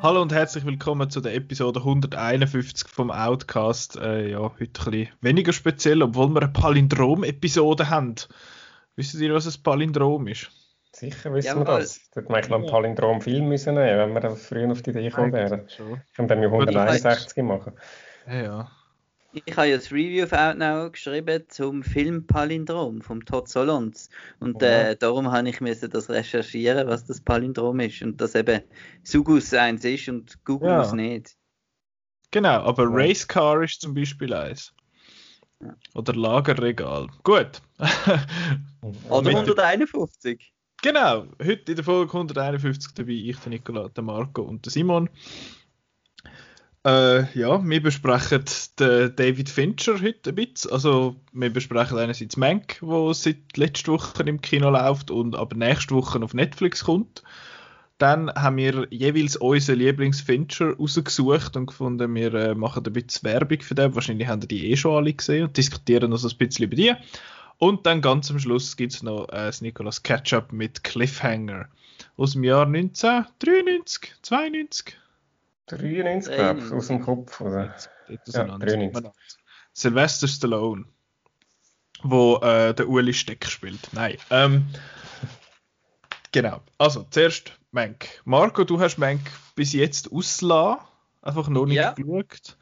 Hallo und herzlich willkommen zu der Episode 151 vom Outcast. Äh, ja, heute ein bisschen weniger speziell, obwohl wir eine Palindrom-Episode haben. Wisst ihr, was ein Palindrom ist? Sicher wissen ja, wir das. Da hätte man eigentlich noch einen Palindrom-Film müssen nehmen, wenn wir da früher auf die Idee gekommen wären. Können wir 161 machen. Ja, ja. Ich habe ja das Review of Outnow geschrieben zum Film Palindrom vom Todd Solondz. Und äh, darum habe ich müssen das recherchieren, was das Palindrom ist. Und dass eben Sugus eins ist und Google ja. es nicht. Genau, aber ja. Racecar ist zum Beispiel eins. Ja. Oder Lagerregal. Gut. Oder 151. Genau, heute in der Folge 151 dabei ich, der Nicola, der Marco und der Simon. Äh, ja, wir besprechen den David Fincher heute ein bisschen. Also, wir besprechen einerseits Mank, wo seit letzter Woche im Kino läuft und aber nächste Woche auf Netflix kommt. Dann haben wir jeweils unseren Lieblings-Fincher rausgesucht und gefunden, wir äh, machen ein bisschen Werbung für den. Wahrscheinlich haben die eh schon alle gesehen und diskutieren noch so ein bisschen über die. Und dann ganz am Schluss gibt es noch äh, das Nicolas Ketchup mit Cliffhanger aus dem Jahr 1993, 92. 93, glaube ich, aus dem Kopf. Oder? Ja, 93. Sylvester Stallone, wo äh, der Uli Steck spielt. Nein. Ähm, genau. Also, zuerst Menk. Marco, du hast Menk bis jetzt ausgelassen. Einfach noch nicht ja. geschaut.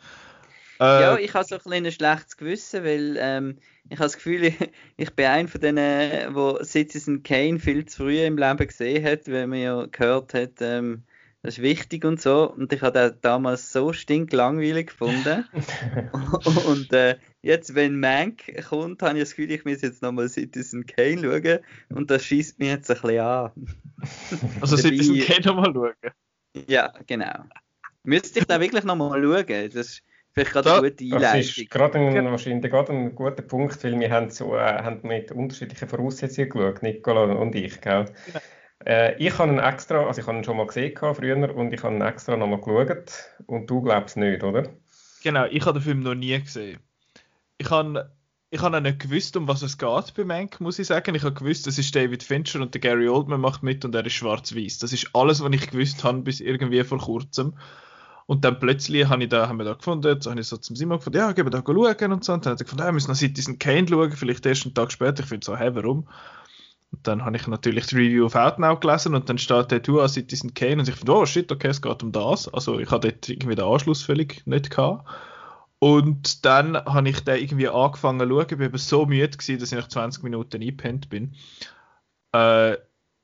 Äh, ja, ich habe so ein kleines schlechtes Gewissen, weil ähm, ich habe das Gefühl, ich, ich bin einer von denen, wo Citizen Kane viel zu früh im Leben gesehen hat, weil man ja gehört hat, ähm, das ist wichtig und so. Und ich habe den damals so stinklangweilig gefunden. und äh, jetzt, wenn Mank kommt, habe ich das Gefühl, ich muss jetzt nochmal Citizen Kane schauen. Und das schießt mich jetzt ein bisschen an. also Citizen Kane nochmal schauen? Ja, genau. Müsste ich da wirklich nochmal schauen? Das ist vielleicht gerade eine gute Einleitung. Das ist gerade ein, wahrscheinlich gerade ein guter Punkt, weil wir haben, so, äh, haben mit unterschiedlichen Voraussetzungen geschaut, Nicola und ich. Gell? Genau. Äh, ich habe ihn extra, also ich habe ihn schon mal gesehen früher und ich habe ihn extra nochmal geschaut und du glaubst nicht, oder? Genau, ich habe den Film noch nie gesehen. Ich habe ich habe nicht gewusst, um was es geht bei Mank, muss ich sagen. Ich habe gewusst, es ist David Fincher und der Gary Oldman macht mit und er ist schwarz-weiß. Das ist alles, was ich gewusst habe, bis irgendwie vor kurzem. Und dann plötzlich habe ich da, haben da gefunden, jetzt habe ich so zum Simon gefunden, ja, gehen wir da schauen und so. Und dann hat er gefunden, ja, wir müssen noch Citizen Kane schauen, vielleicht erst einen Tag später. Ich finde so, hä, warum? Und dann habe ich natürlich das Review of Outnow gelesen und dann steht der Tour Citizen Kane und ich finde, oh shit, okay, es geht um das. Also ich hatte dort irgendwie den Anschluss völlig nicht gehabt. Und dann habe ich den irgendwie angefangen zu schauen, ich war so müde gewesen, dass ich nach 20 Minuten eingepennt bin. Äh,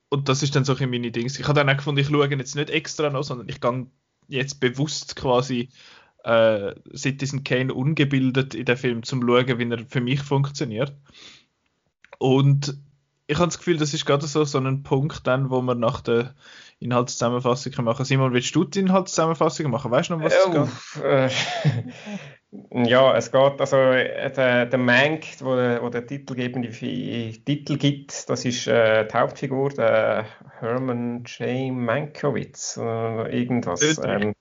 und das ist dann so ein meine Dings. Ich habe dann auch gefunden, ich schaue jetzt nicht extra noch, sondern ich gehe jetzt bewusst quasi äh, Citizen Kane ungebildet in den Film zum schauen, wie er für mich funktioniert. Und ich habe das Gefühl, das ist gerade so, so ein Punkt, dann, wo wir nach der Inhaltszusammenfassung machen. Simon, willst du die Inhaltszusammenfassung machen? Weißt du noch, was äh, es geht? Ja, es geht, also äh, der, der Mank, wo der, wo der titelgebende Titel gibt, das ist äh, die Hauptfigur, der Herman J. Mankiewicz, äh, irgendwas. Ähm,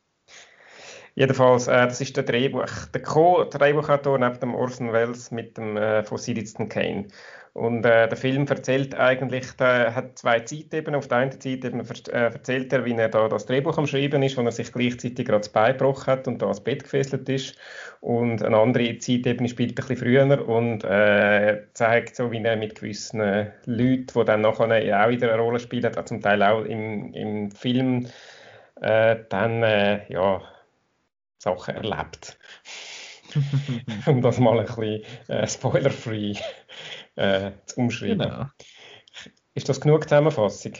jedenfalls, äh, das ist der Drehbuch, der Co-Drehbuchautor neben dem Orson Welles mit dem äh, von Citizen Kane. Und äh, der Film erzählt eigentlich, der hat zwei Zeitebenen. Auf der einen Zeitebene äh, erzählt er, wie er da das Drehbuch am Schreiben ist, wo er sich gleichzeitig gerade das Bein gebrochen hat und da ans Bett gefesselt ist. Und eine andere Zeitebene spielt ein bisschen früher und äh, zeigt so, wie er mit gewissen Leuten, die dann nachher auch wieder eine Rolle spielen, auch zum Teil auch im, im Film, äh, dann äh, ja, Sachen erlebt. um das mal ein bisschen äh, spoiler-free äh, zu umschreiben. Genau. Ist das genug Zusammenfassung?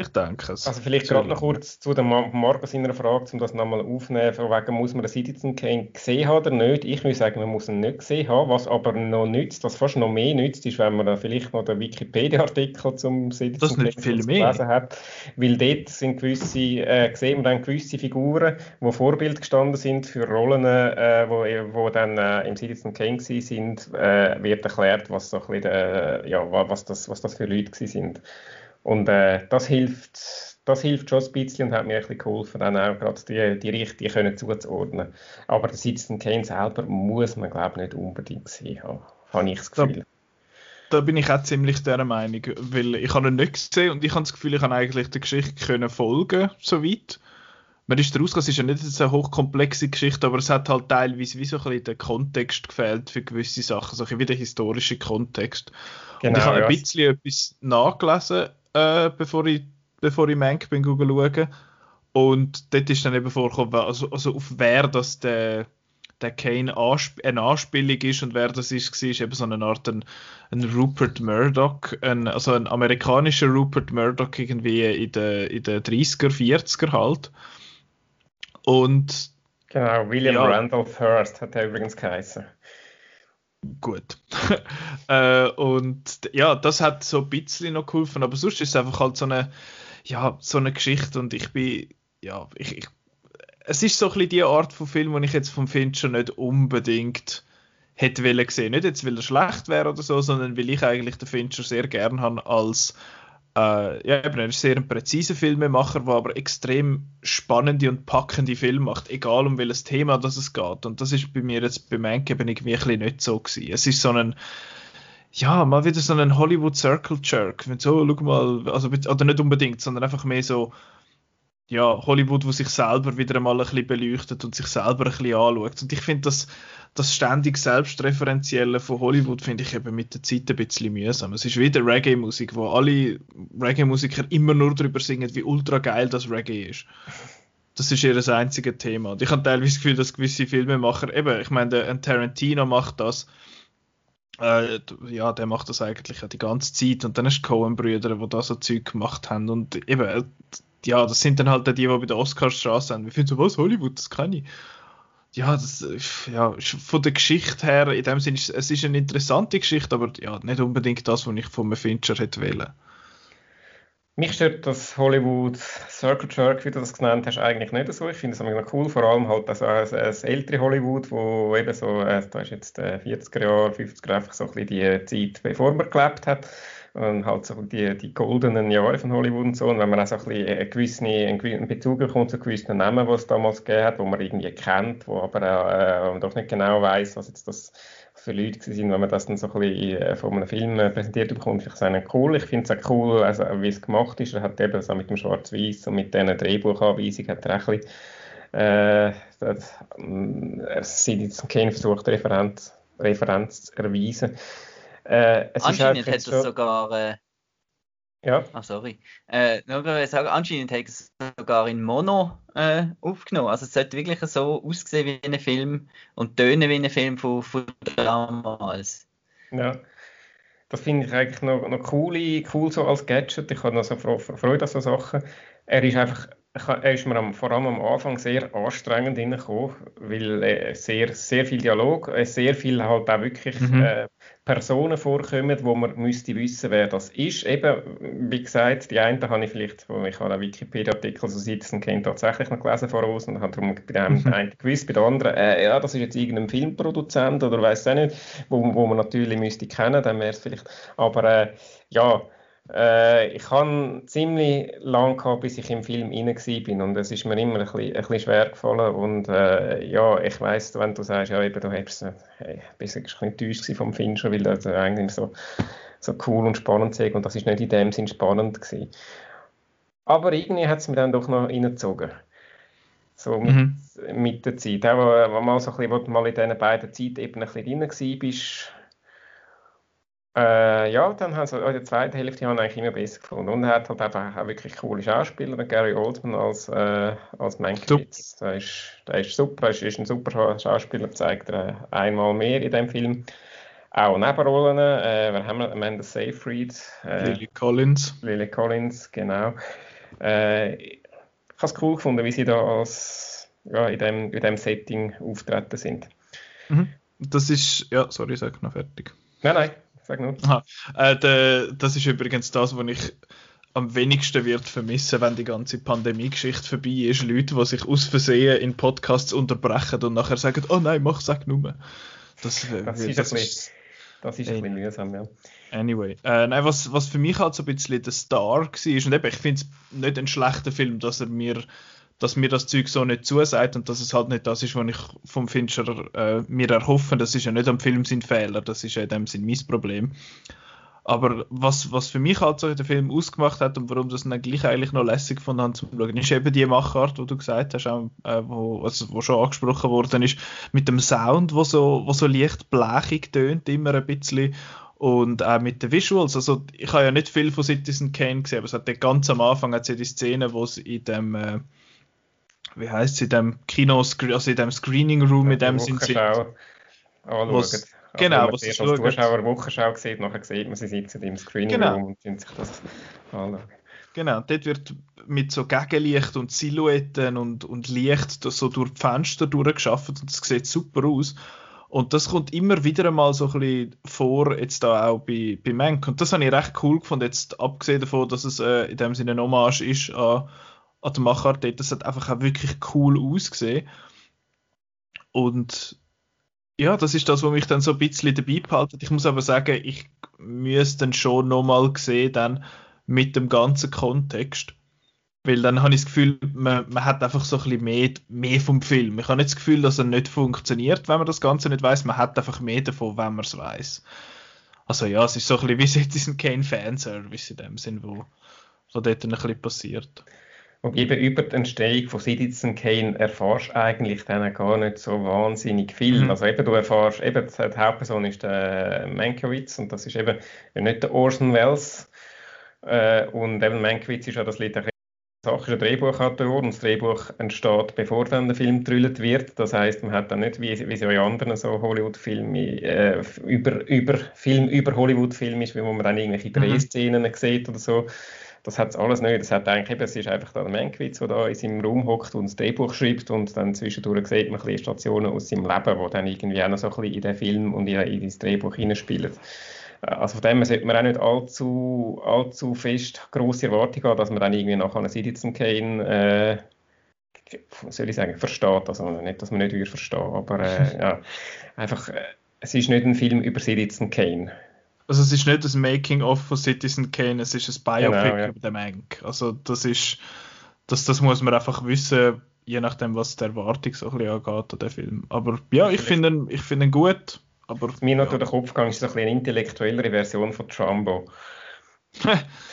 Ich denke es. Also vielleicht gerade noch kurz zu der Marco seiner Frage, um das nochmal aufzunehmen, von wegen, muss man den Citizen Kane gesehen haben oder nicht? Ich würde sagen, man muss ihn nicht gesehen haben, was aber noch nützt, was fast noch mehr nützt, ist, wenn man da vielleicht noch den Wikipedia-Artikel zum Citizen Kane viel gelesen hat, weil dort sind gewisse, äh, sehen wir dann gewisse Figuren, die Vorbild gestanden sind für Rollen, äh, wo, wo dann äh, im Citizen Kane sind, äh, wird erklärt, was so ein bisschen, äh, ja, was das, was das für Leute sind. Und äh, das hilft das hilft schon ein bisschen und hat mir ein bisschen geholfen, dann auch gerade die, die richtigen können zuzuordnen. Aber der Citizen Kane selber muss man, glaube ich, nicht unbedingt gesehen haben, habe ich das Gefühl. Da, da bin ich auch ziemlich der Meinung, weil ich habe ihn nicht gesehen und ich habe das Gefühl, ich kann eigentlich der Geschichte können folgen, soweit man ist daraus, es ist ja nicht eine hochkomplexe Geschichte, aber es hat halt teilweise wie so ein bisschen der Kontext gefehlt für gewisse Sachen, so ein wie der historische Kontext. Genau, und ich habe ja. ein bisschen etwas nachgelesen, äh, bevor ich, bevor ich Mank bin Google schauen. Und dort ist dann eben vorgekommen, also, also auf wer das der, der Kane Ansp eine Anspielung ist und wer das ist, war eben so eine Art ein, ein Rupert Murdoch, ein, also ein amerikanischer Rupert Murdoch irgendwie in den, in den 30er, 40er halt. Und genau, William ja, Randolph Hearst hat er übrigens geheißen. Gut. äh, und ja, das hat so ein bisschen noch geholfen, aber sonst ist es einfach halt so eine, ja, so eine Geschichte und ich bin, ja, ich, ich es ist so ein bisschen die Art von Film, den ich jetzt vom Fincher nicht unbedingt hätte wollen sehen. Nicht jetzt, weil er schlecht wäre oder so, sondern weil ich eigentlich den Fincher sehr gern habe als äh, ja, eben, er ist sehr ein präziser Filmemacher, der aber extrem spannende und packende Filme macht, egal um welches Thema das es geht. Und das ist bei mir jetzt bei Mank eben irgendwie ein bisschen nicht so gewesen. Es ist so ein, ja, mal wieder so ein Hollywood Circle Jerk. Wenn so, schau mal, also, oder nicht unbedingt, sondern einfach mehr so, ja, Hollywood, wo sich selber wieder einmal ein bisschen beleuchtet und sich selber ein bisschen anschaut. Und ich finde, das, das ständig Selbstreferenzielle von Hollywood finde ich eben mit der Zeit ein bisschen mühsam. Es ist wieder Reggae-Musik, wo alle Reggae-Musiker immer nur darüber singen, wie ultra geil das Reggae ist. Das ist ihr das einzige Thema. Und ich habe teilweise das Gefühl, dass gewisse Filmemacher, eben, ich meine, ein Tarantino macht das, äh, ja, der macht das eigentlich ja die ganze Zeit. Und dann hast du Coen-Brüder, die da so Zeug gemacht haben. Und eben, ja, das sind dann halt die, die bei der Oscarstraße sind. Wir finden so, was, Hollywood, das kann ich. Ja, das ja, von der Geschichte her, in dem Sinne, es ist eine interessante Geschichte, aber ja, nicht unbedingt das, was ich von einem Fincher hätte wählen. Mich stört das Hollywood Circle Jerk, wie du das genannt hast, eigentlich nicht so. Ich finde es noch cool, vor allem halt also ein, ein ältere Hollywood, wo eben so, äh, da ist jetzt äh, 40er Jahre, 50er einfach so ein bisschen die Zeit, bevor man gelebt hat und halt so die, die goldenen Jahre von Hollywood und so. Und wenn man auch so ein bisschen einen gewissen, einen Bezug bekommt zu gewissen Namen, die es damals gegeben hat, wo man irgendwie kennt, wo aber äh, doch nicht genau weiß, was jetzt das für Leute sind, wenn man das dann so ein bisschen äh, von einem Film äh, präsentiert bekommt, finde ich es cool. Ich finde es auch cool, also, wie es gemacht ist. Er hat eben so mit dem Schwarz-Weiß und mit diesen Drehbuchanweisungen hat er auch ein bisschen, äh, das, äh, er sieht jetzt Kane versucht, Referenz, Referenz zu erweisen. Äh, anscheinend hat es sogar. Äh, ja. Ah, sorry. Äh, nur sagen, anscheinend hat es sogar in Mono äh, aufgenommen. Also es sollte wirklich so aussehen wie ein Film und tönen wie ein Film von, von damals. Ja. Das finde ich eigentlich noch, noch cool, cool so als Gadget. Ich habe noch so Freude an so Sachen. Er ist einfach er ist mir am, vor allem am Anfang sehr anstrengend hineingekommen, weil äh, sehr, sehr viel Dialog, äh, sehr viel halt auch wirklich mhm. äh, Personen vorkommen, wo man müsste wissen, wer das ist. Eben, wie gesagt, die einen habe ich vielleicht, ich habe einen Wikipedia-Artikel so Citizen Kane tatsächlich noch gelesen voraus und habe darum bei dem mhm. einen gewusst, bei den anderen, äh, ja, das ist jetzt irgendein Filmproduzent oder weiß auch nicht, wo, wo man natürlich müsste kennen, dann wäre es vielleicht, aber äh, ja, äh, ich habe ziemlich lange gehabt, bis ich im Film rein bin und es ist mir immer ein bisschen, ein bisschen schwer gefallen und äh, ja, ich weiss, wenn du sagst, ja eben, du hast, äh, bist ein bisschen enttäuscht vom Fincher, weil das eigentlich so, so cool und spannend ist und das ist nicht in dem Sinn spannend gewesen. Aber irgendwie hat es mir dann doch noch reingezogen. So mit, mhm. mit der Zeit. Auch, wenn äh, mal so ein bisschen, wo du mal in diesen beiden Zeiten eben ein bisschen drin warst, äh, ja, dann haben sie in der zweiten Hälfte haben eigentlich immer besser gefunden. Und er hat halt einfach auch wirklich coole Schauspieler. Gary Oldman als, äh, als Mankiewicz. Der ist, der ist super, er ist, ist ein super Schauspieler, zeigt er einmal mehr in dem Film. Auch Nebenrollen, äh, wir haben Amanda Seyfried. Äh, Lily Collins. Lily Collins, genau. Äh, ich habe es cool gefunden, wie sie da als, ja, in, dem, in dem Setting auftreten sind. Mhm. Das ist, ja, sorry, sag noch fertig. Nein, nein. Sag nur. Äh, de, das ist übrigens das, was ich am wenigsten wird vermissen, wenn die ganze Pandemie-Geschichte vorbei ist. Leute, die sich aus Versehen in Podcasts unterbrechen und nachher sagen, oh nein, mach, sag nur. Das, das, ist, das, ist, Das ist ein bisschen mühsam, ja. Anyway, äh, nein, was, was für mich halt so ein bisschen der Star war, und eben, ich finde es nicht ein schlechter Film, dass er mir dass mir das Zeug so nicht zusagt und dass es halt nicht das ist, was ich vom Fincher äh, mir erhoffe. Das ist ja nicht am Film sein Fehler, das ist ja in dem Sinn mein Problem. Aber was, was für mich halt so den Film ausgemacht hat und warum das dann gleich eigentlich noch lässig von habe zu schauen, ist eben die Machart, die du gesagt hast, auch, äh, wo, also, wo schon angesprochen worden ist, mit dem Sound, wo so, wo so leicht blechig tönt, immer ein bisschen und auch mit den Visuals. Also ich habe ja nicht viel von Citizen Kane gesehen, aber es hat ganz am Anfang hat ja die Szene, wo es in dem äh, wie heißt es, in dem Kino, also in dem Screening Room, ja, mit dem sind sie. Anschauen. Genau, was sie als Zuschauer Wochenschau sieht, nachher sieht man, sie sitzen im Screening genau. Room und können sich das anschauen. Genau, dort wird mit so Gegenlicht und Silhouetten und, und Licht so durch die Fenster durchgeschafft und es sieht super aus. Und das kommt immer wieder einmal so ein bisschen vor, jetzt da auch bei, bei Mank. Und das habe ich recht cool gefunden, jetzt abgesehen davon, dass es äh, in dem Sinne ein Hommage ist an an der Machart dort. Das hat einfach auch wirklich cool ausgesehen. Und ja, das ist das, was mich dann so ein bisschen dabei behalten. Ich muss aber sagen, ich müsste dann schon nochmal sehen, dann mit dem ganzen Kontext. Weil dann habe ich das Gefühl, man, man hat einfach so ein bisschen mehr, mehr vom Film. Ich habe nicht das Gefühl, dass er nicht funktioniert, wenn man das Ganze nicht weiß. Man hat einfach mehr davon, wenn man es weiß. Also ja, es ist so ein bisschen wie Citizen Kane Fanservice in dem Sinn, wo, wo dort ein bisschen passiert. Und eben über die Entstehung von Citizen Kane erfährst du eigentlich dann gar nicht so wahnsinnig viel. Mhm. Also eben du erfährst, eben die Hauptperson ist der Mankiewicz und das ist eben nicht der Orson Welles. Äh, und eben Mankiewicz ist ja das Lied der Sache ist ein Drehbuchautor und das Drehbuch entsteht, bevor dann der Film gedrillt wird. Das heißt, man hat dann nicht, wie, wie so in anderen so Hollywood-Filmen, äh, über, über, Film über Hollywood-Film ist, wo man dann irgendwelche mhm. Drehszenen mhm. sieht oder so das hat es alles nicht. Das hat eigentlich eben, es ist einfach der Mankiewicz, der da in seinem Raum hockt und das Drehbuch schreibt und dann zwischendurch sieht man ein bisschen Stationen aus seinem Leben, die dann irgendwie auch noch so ein bisschen in den Film und in, in das Drehbuch hineinspielen. Äh, also von dem sollte man auch nicht allzu, allzu fest grosse Erwartungen haben, dass man dann irgendwie nachher einen Citizen Kane äh, soll ich sagen, versteht. Also nicht, dass man nicht würde verstehen, aber äh, ja, einfach, äh, es ist nicht ein Film über Citizen Kane. Also es ist nicht das Making-of von Citizen Kane, es ist ein Biopic genau, ja. über den Mank. Also das ist, das, das muss man einfach wissen, je nachdem, was die Erwartung so ein bisschen angeht an den Film. Aber ja, ich finde ihn, ich find ihn gut. Aber, Mir noch durch den Kopf gegangen ist so ein bisschen eine intellektuellere Version von Trumbo.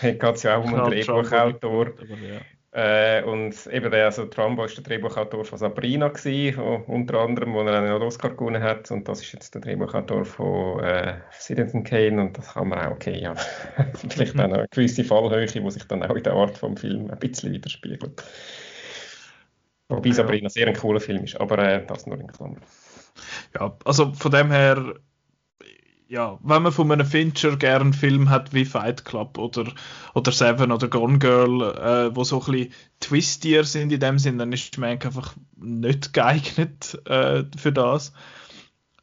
Hier geht es ja auch um einen Drehbuchautor. Ja. Äh, und eben der, also Trumbo war der Drehbuchautor von Sabrina gewesen, unter anderem, wo er einen Oscar gewonnen hat. Und das ist jetzt der Drehbuchautor von äh, Citizen Kane und das kann man auch okay, ja. Vielleicht auch eine gewisse Fallhöhe, die sich dann auch in der Art vom Film ein bisschen widerspiegelt. Wobei Sabrina sehr ein cooler Film ist, aber äh, das nur in Klammern. Ja, also von dem her ja, wenn man von einem Fincher gerne einen Film hat wie Fight Club oder, oder Seven oder Gone Girl, äh, wo so ein bisschen twistier sind in dem Sinn, dann ist man einfach nicht geeignet äh, für das.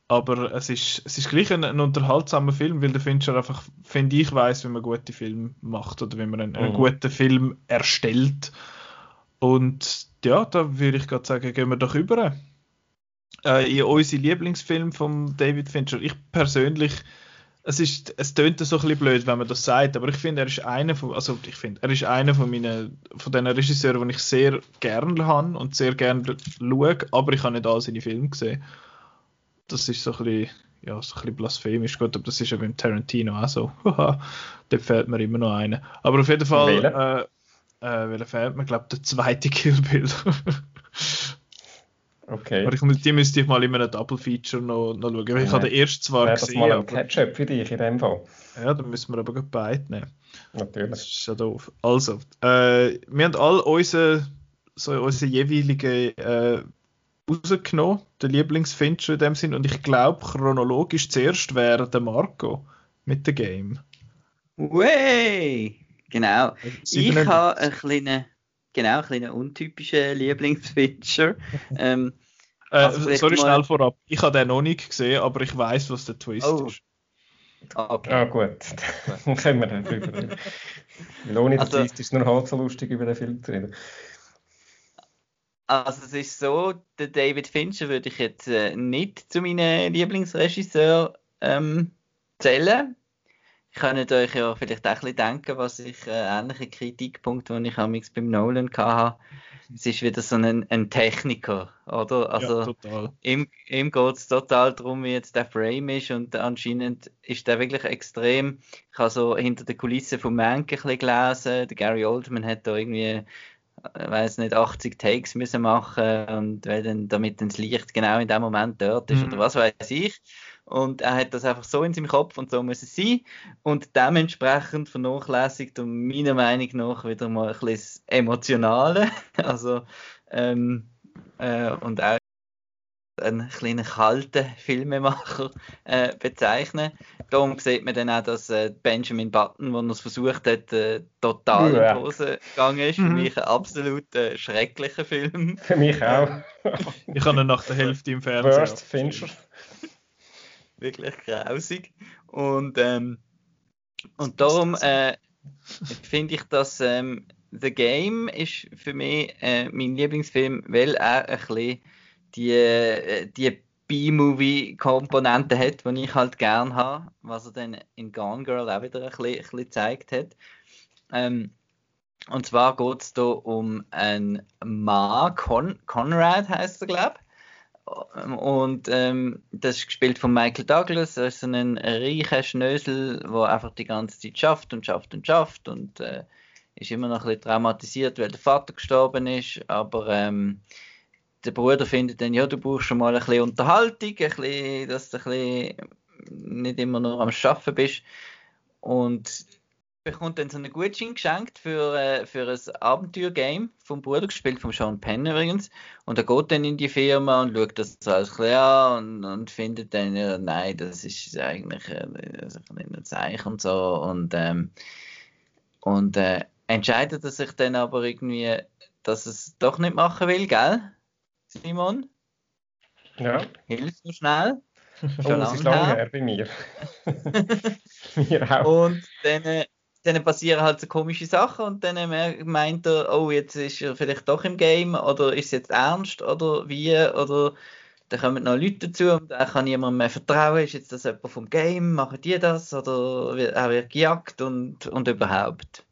Aber es ist, es ist gleich ein, ein, unterhaltsamer Film, weil der Fincher einfach, finde ich, weiß, wie man gute Filme macht oder wie man einen, mhm. einen guten Film erstellt. Und ja, da würde ich gerade sagen, gehen wir doch über äh, in unsere Lieblingsfilm von David Fincher. Ich persönlich, es ist, es tönt so ein bisschen blöd, wenn man das sagt, aber ich finde, er ist einer von, also ich finde, er ist einer von meinen, von den Regisseuren, die ich sehr gerne habe und sehr gerne schaue, aber ich habe nicht all seine Filme gesehen. Das ist so ein bisschen, ja, so ein bisschen blasphemisch, gut, aber das ist ja beim Tarantino auch so. Dort fehlt mir immer noch einer. Aber auf jeden Fall, äh, äh, welcher fehlt mir, glaube der zweite Kill Bill. Okay. Aber ich, die müsste ich mal in einem Double Feature noch, noch schauen. Ich ja. habe den ersten zwar Wäre gesehen. Das mal ein Catch-up für dich in dem Fall. Ja, dann müssen wir aber beide nehmen. Natürlich. Das ist ja doof. Also, äh, wir haben all unsere, so unsere jeweiligen äh, rausgenommen, den Lieblingsfincher in dem Sinn. Und ich glaube, chronologisch zuerst wäre der Marco mit dem Game. Way! Genau. Ich habe einen kleinen genau, ein kleiner untypischer Lieblingsfeature. ähm, äh, also sorry, mal... schnell vorab. Ich habe den noch nicht gesehen, aber ich weiß, was der Twist oh. ist. Okay. Ja, gut. Dann können wir dann drüber reden. Weil ohne also, Twist ist es nur halb so lustig, über den Film zu reden. Also es ist so, der David Fincher würde ich jetzt äh, nicht zu meinen Lieblingsregisseur ähm, erzählen. Ich könnte euch ja vielleicht auch ein bisschen denken, was ich, äh, ähnliche Kritikpunkte, die ich amigs beim Nolan hatte. Es ist wieder so ein, ein Techniker, oder? Also, ja, total. Ihm, ihm geht es total darum, wie jetzt der Frame ist und anscheinend ist der wirklich extrem. Ich habe so hinter den Kulissen von Mank ein bisschen gelesen. Der Gary Oldman hat da irgendwie ich weiß nicht, 80 Takes müssen machen und weil dann, damit dann das Licht genau in dem Moment dort ist mhm. oder was weiß ich. Und er hat das einfach so in seinem Kopf und so muss es sein. Und dementsprechend vernachlässigt und meiner Meinung nach wieder mal ein bisschen das Emotionale. Also, ähm, äh, und auch einen kleinen kalten Filmemacher äh, bezeichnen. Darum sieht man dann auch, dass äh, Benjamin Button, der es versucht hat, äh, total ja. in die Hose gegangen ist. Für mhm. mich ein absolut äh, schrecklicher Film. Für mich auch. ich habe ihn nach der Hälfte im Fernsehen. Worst Fincher. Wirklich grausig. Und, ähm, und darum äh, finde ich, dass ähm, The Game ist für mich äh, mein Lieblingsfilm, weil er ein bisschen die, äh, die B-Movie-Komponente hat, die ich halt gern habe, was er dann in Gone Girl auch wieder ein bisschen, ein bisschen gezeigt hat. Ähm, und zwar geht es hier um einen Mann, Con Conrad heißt er, glaube ich. Und ähm, das ist gespielt von Michael Douglas. Er ist ein reicher Schnösel, der einfach die ganze Zeit schafft und schafft und schafft und äh, ist immer noch ein bisschen traumatisiert, weil der Vater gestorben ist. Aber ähm, der Bruder findet dann, ja, du brauchst schon mal ein bisschen Unterhaltung, ein bisschen, dass du ein bisschen nicht immer nur am Arbeiten bist. Und bekommt dann so einen Gutschein geschenkt für, äh, für ein Abenteuergame vom Bruder, gespielt von Sean Penn übrigens. Und er geht dann in die Firma und schaut das alles klar und, und findet dann, ja, nein, das ist eigentlich äh, ein Zeichen und so. Und, ähm, und äh, entscheidet er sich dann aber irgendwie, dass es doch nicht machen will, gell? Simon? Ja. Hilf mir schnell. Oh, das ist lange her bei mir. mir auch. Und dann, äh, dann passieren halt so komische Sachen und dann meint er, oh, jetzt ist er vielleicht doch im Game oder ist es jetzt ernst oder wie oder dann kommen noch Leute dazu und er kann niemandem mehr vertrauen, ist jetzt das jemand vom Game, machen die das oder er wird gejagt und, und überhaupt.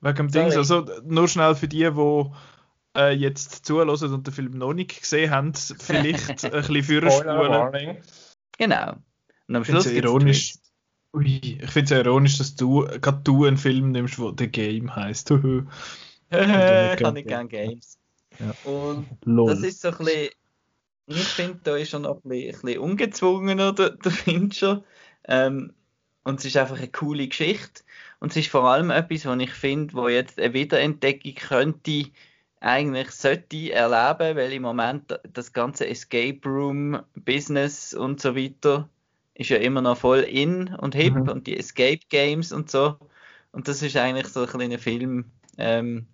Wegen dem Ding, also nur schnell für die, die äh, jetzt zulassen und den Film noch nicht gesehen haben, vielleicht ein bisschen vorspulen. Genau. Und am Schluss ironisch. Ui, ich finde es ja ironisch, dass du gerade du einen Film nimmst, wo The Game heißt. ich habe nicht gerne Games. Ja. Und Lol. das ist so ein bisschen, ich finde, da ist schon noch ein bisschen, ein bisschen ungezwungener, der, der Fincher. Ähm, und es ist einfach eine coole Geschichte. Und es ist vor allem etwas, was ich finde, wo jetzt eine Wiederentdeckung könnte eigentlich sollte erleben, weil im Moment das ganze Escape Room Business und so weiter ist ja immer noch voll in und hip mhm. und die Escape Games und so. Und das ist eigentlich so ein kleiner Film, ähm,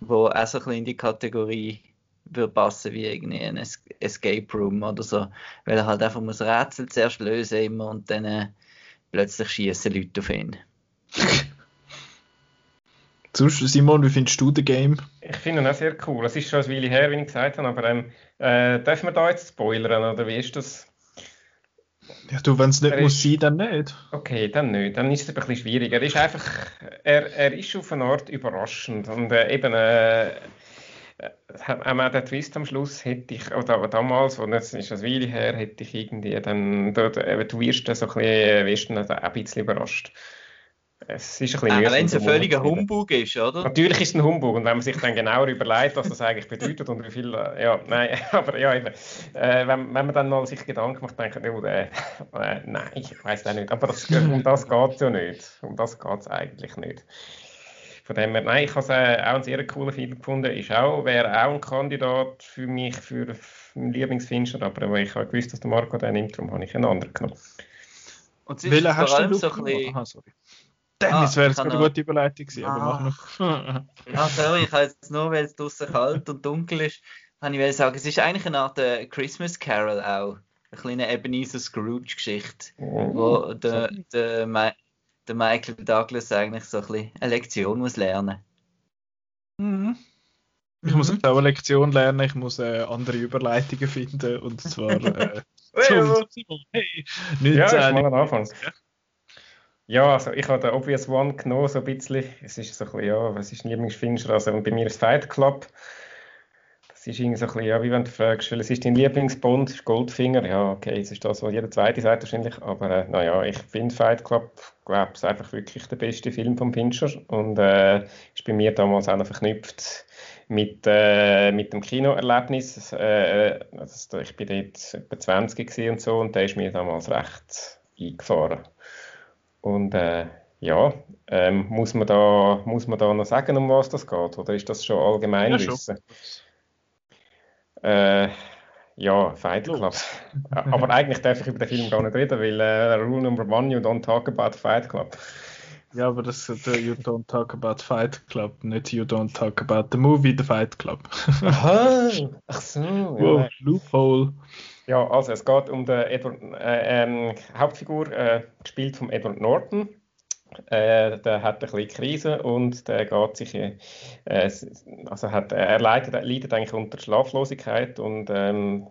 wo auch so ein bisschen in die Kategorie würde passen wie irgendwie ein Escape Room oder so, weil er halt einfach muss Rätsel zuerst lösen immer und dann äh, plötzlich schießen Leute auf ihn. Sonst, Simon, wie findest du das Game? Ich finde ihn auch sehr cool. Es ist schon ein Weile her, wie ich gesagt habe, aber ähm, äh, dürfen wir da jetzt spoilern, oder wie ist das? Ja, du, wenn es nicht er muss ist, sein, dann nicht. Okay, dann nicht. Dann ist es ein bisschen schwieriger. Er ist einfach, er, er ist auf eine Art überraschend und äh, eben, äh, auch der Twist am Schluss hätte ich, oder damals, und jetzt ist das Weile her, hätte ich irgendwie dann, du, du wirst so ein bisschen, wirst dann ein bisschen überrascht. Es ist ein bisschen äh, Wenn es ein völliger Humbug ist, oder? Natürlich ist es ein Humbug und wenn man sich dann genauer überlegt, was das eigentlich bedeutet und wie viel, äh, ja, nein, aber ja, eben, äh, wenn, wenn man dann mal sich Gedanken macht, denkt man, oh, äh, äh, nein, ich weiß auch nicht, aber das, um das geht es ja nicht, um das geht es eigentlich nicht. Von dem her, nein, ich habe es äh, auch einen sehr coolen Film gefunden, ist auch, wäre auch ein Kandidat für mich, für meinen Lieblingsfincher, aber ich habe gewusst, dass der Marco den nimmt, darum habe ich einen anderen genommen. Und ist vor allem so ein bisschen... Aha, sorry. Dennis ah, wäre eine gute Überleitung gewesen, ah. aber mach noch. ja, sorry, ich habe jetzt nur, weil es draußen kalt und dunkel ist, kann ich sagen, es ist eigentlich eine Art äh, Christmas Carol auch. Eine kleine Ebenezer Scrooge-Geschichte, oh. wo der, der, der, Michael Douglas eigentlich so ein bisschen eine Lektion muss lernen. Mhm. Ich muss auch eine Lektion lernen, ich muss äh, andere Überleitungen finden und zwar äh, zum, hey, nicht, ja, äh, mal ein Anfang. Ja, also ich habe den Obvious One genommen, so ein bisschen. Es ist so ein bisschen, ja, was ist ein Lieblingsfinisher? Also bei mir ist Fight Club. Das ist irgendwie so ein bisschen, ja, wie wenn du fragst, welches ist dein Lieblingsbond? Ist Goldfinger? Ja, okay, es ist das, was jeder zweite sagt wahrscheinlich. Aber äh, naja, ich finde Fight Club, glaube ich, einfach wirklich der beste Film von Fincher. Und äh, ist bei mir damals auch noch verknüpft mit, äh, mit dem Kinoerlebnis. Äh, also ich bin dort etwa 20 und so und der ist mir damals recht eingefahren. Und äh, ja, ähm, muss, man da, muss man da noch sagen, um was das geht? Oder ist das schon allgemein ja, Wissen? Äh, ja, Fight Club. Aber eigentlich darf ich über den Film gar nicht reden, weil äh, Rule Number One, you don't talk about Fight Club. Ja, aber das ist uh, You Don't Talk About Fight Club, nicht You Don't Talk About the Movie, The Fight Club. Aha, ach so. Wow, ja. Loophole. Ja, also es geht um die Edward, äh, ähm, Hauptfigur, äh, gespielt von Edward Norton. Äh, der hat eine kleine Krise und der geht sich, äh, also hat, er leidet, leidet eigentlich unter Schlaflosigkeit und ähm,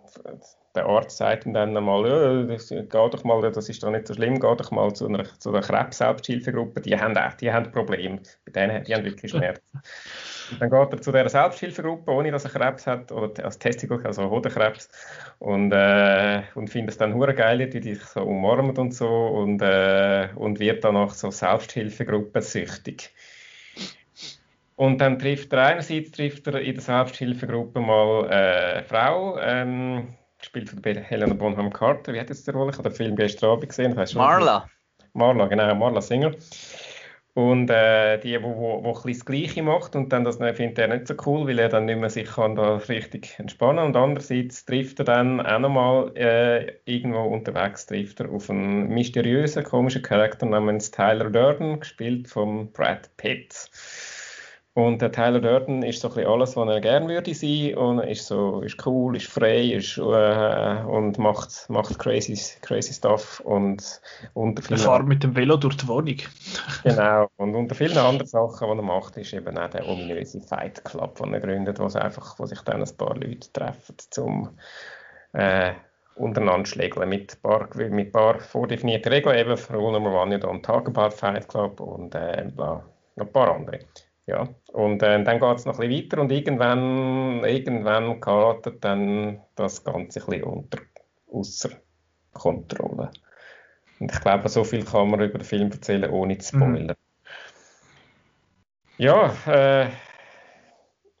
der Arzt sagt ihm dann einmal, geh doch mal, das ist doch nicht so schlimm, geh doch mal zu einer, zu einer Krebs-Selbsthilfegruppe, die haben, die haben Probleme, bei denen, die haben wirklich Schmerzen. Dann geht er zu dieser Selbsthilfegruppe, ohne dass er Krebs hat, oder als Testikel, also Hodenkrebs, und, äh, und findet es dann hure geil, wie die sich so umarmen und so, und, äh, und wird danach so Selbsthilfegruppe süchtig. Und dann trifft er einerseits trifft er in der Selbsthilfegruppe mal äh, eine Frau, ähm, gespielt von Helena Bonham Carter. Wie hat jetzt der Rolle? Ich habe den Film gestern Abend gesehen. Marla. Marla, genau, Marla Singer. Und äh, die, die, wo, wo das Gleiche macht und dann das findet er nicht so cool, weil er dann nicht mehr sich kann da richtig entspannen und andererseits trifft er dann auch nochmal äh, irgendwo unterwegs trifft er auf einen mysteriösen, komischen Charakter namens Tyler Durden, gespielt von Brad Pitt. Und der Tyler Durden ist so ein bisschen alles, was er gerne würde sein und ist so, ist cool, ist frei, ist, äh, und macht, macht crazy, crazy stuff und unter vielen... Er fährt mit dem Velo durch die Wohnung. genau, und unter vielen anderen Sachen, die er macht, ist eben auch der ominöse Fight Club, den er gründet, wo, einfach, wo sich dann ein paar Leute treffen, um äh, untereinander schlägeln mit ein paar, mit paar vordefinierten Regeln, eben Rule Number One, don't talk about Fight Club und äh, noch ein paar andere. Ja, und äh, dann geht es noch ein bisschen weiter und irgendwann, irgendwann geht dann das Ganze ein bisschen unter, außer Kontrolle. Und ich glaube, so viel kann man über den Film erzählen, ohne zu mhm. spoilern. Mhm. Ja, äh,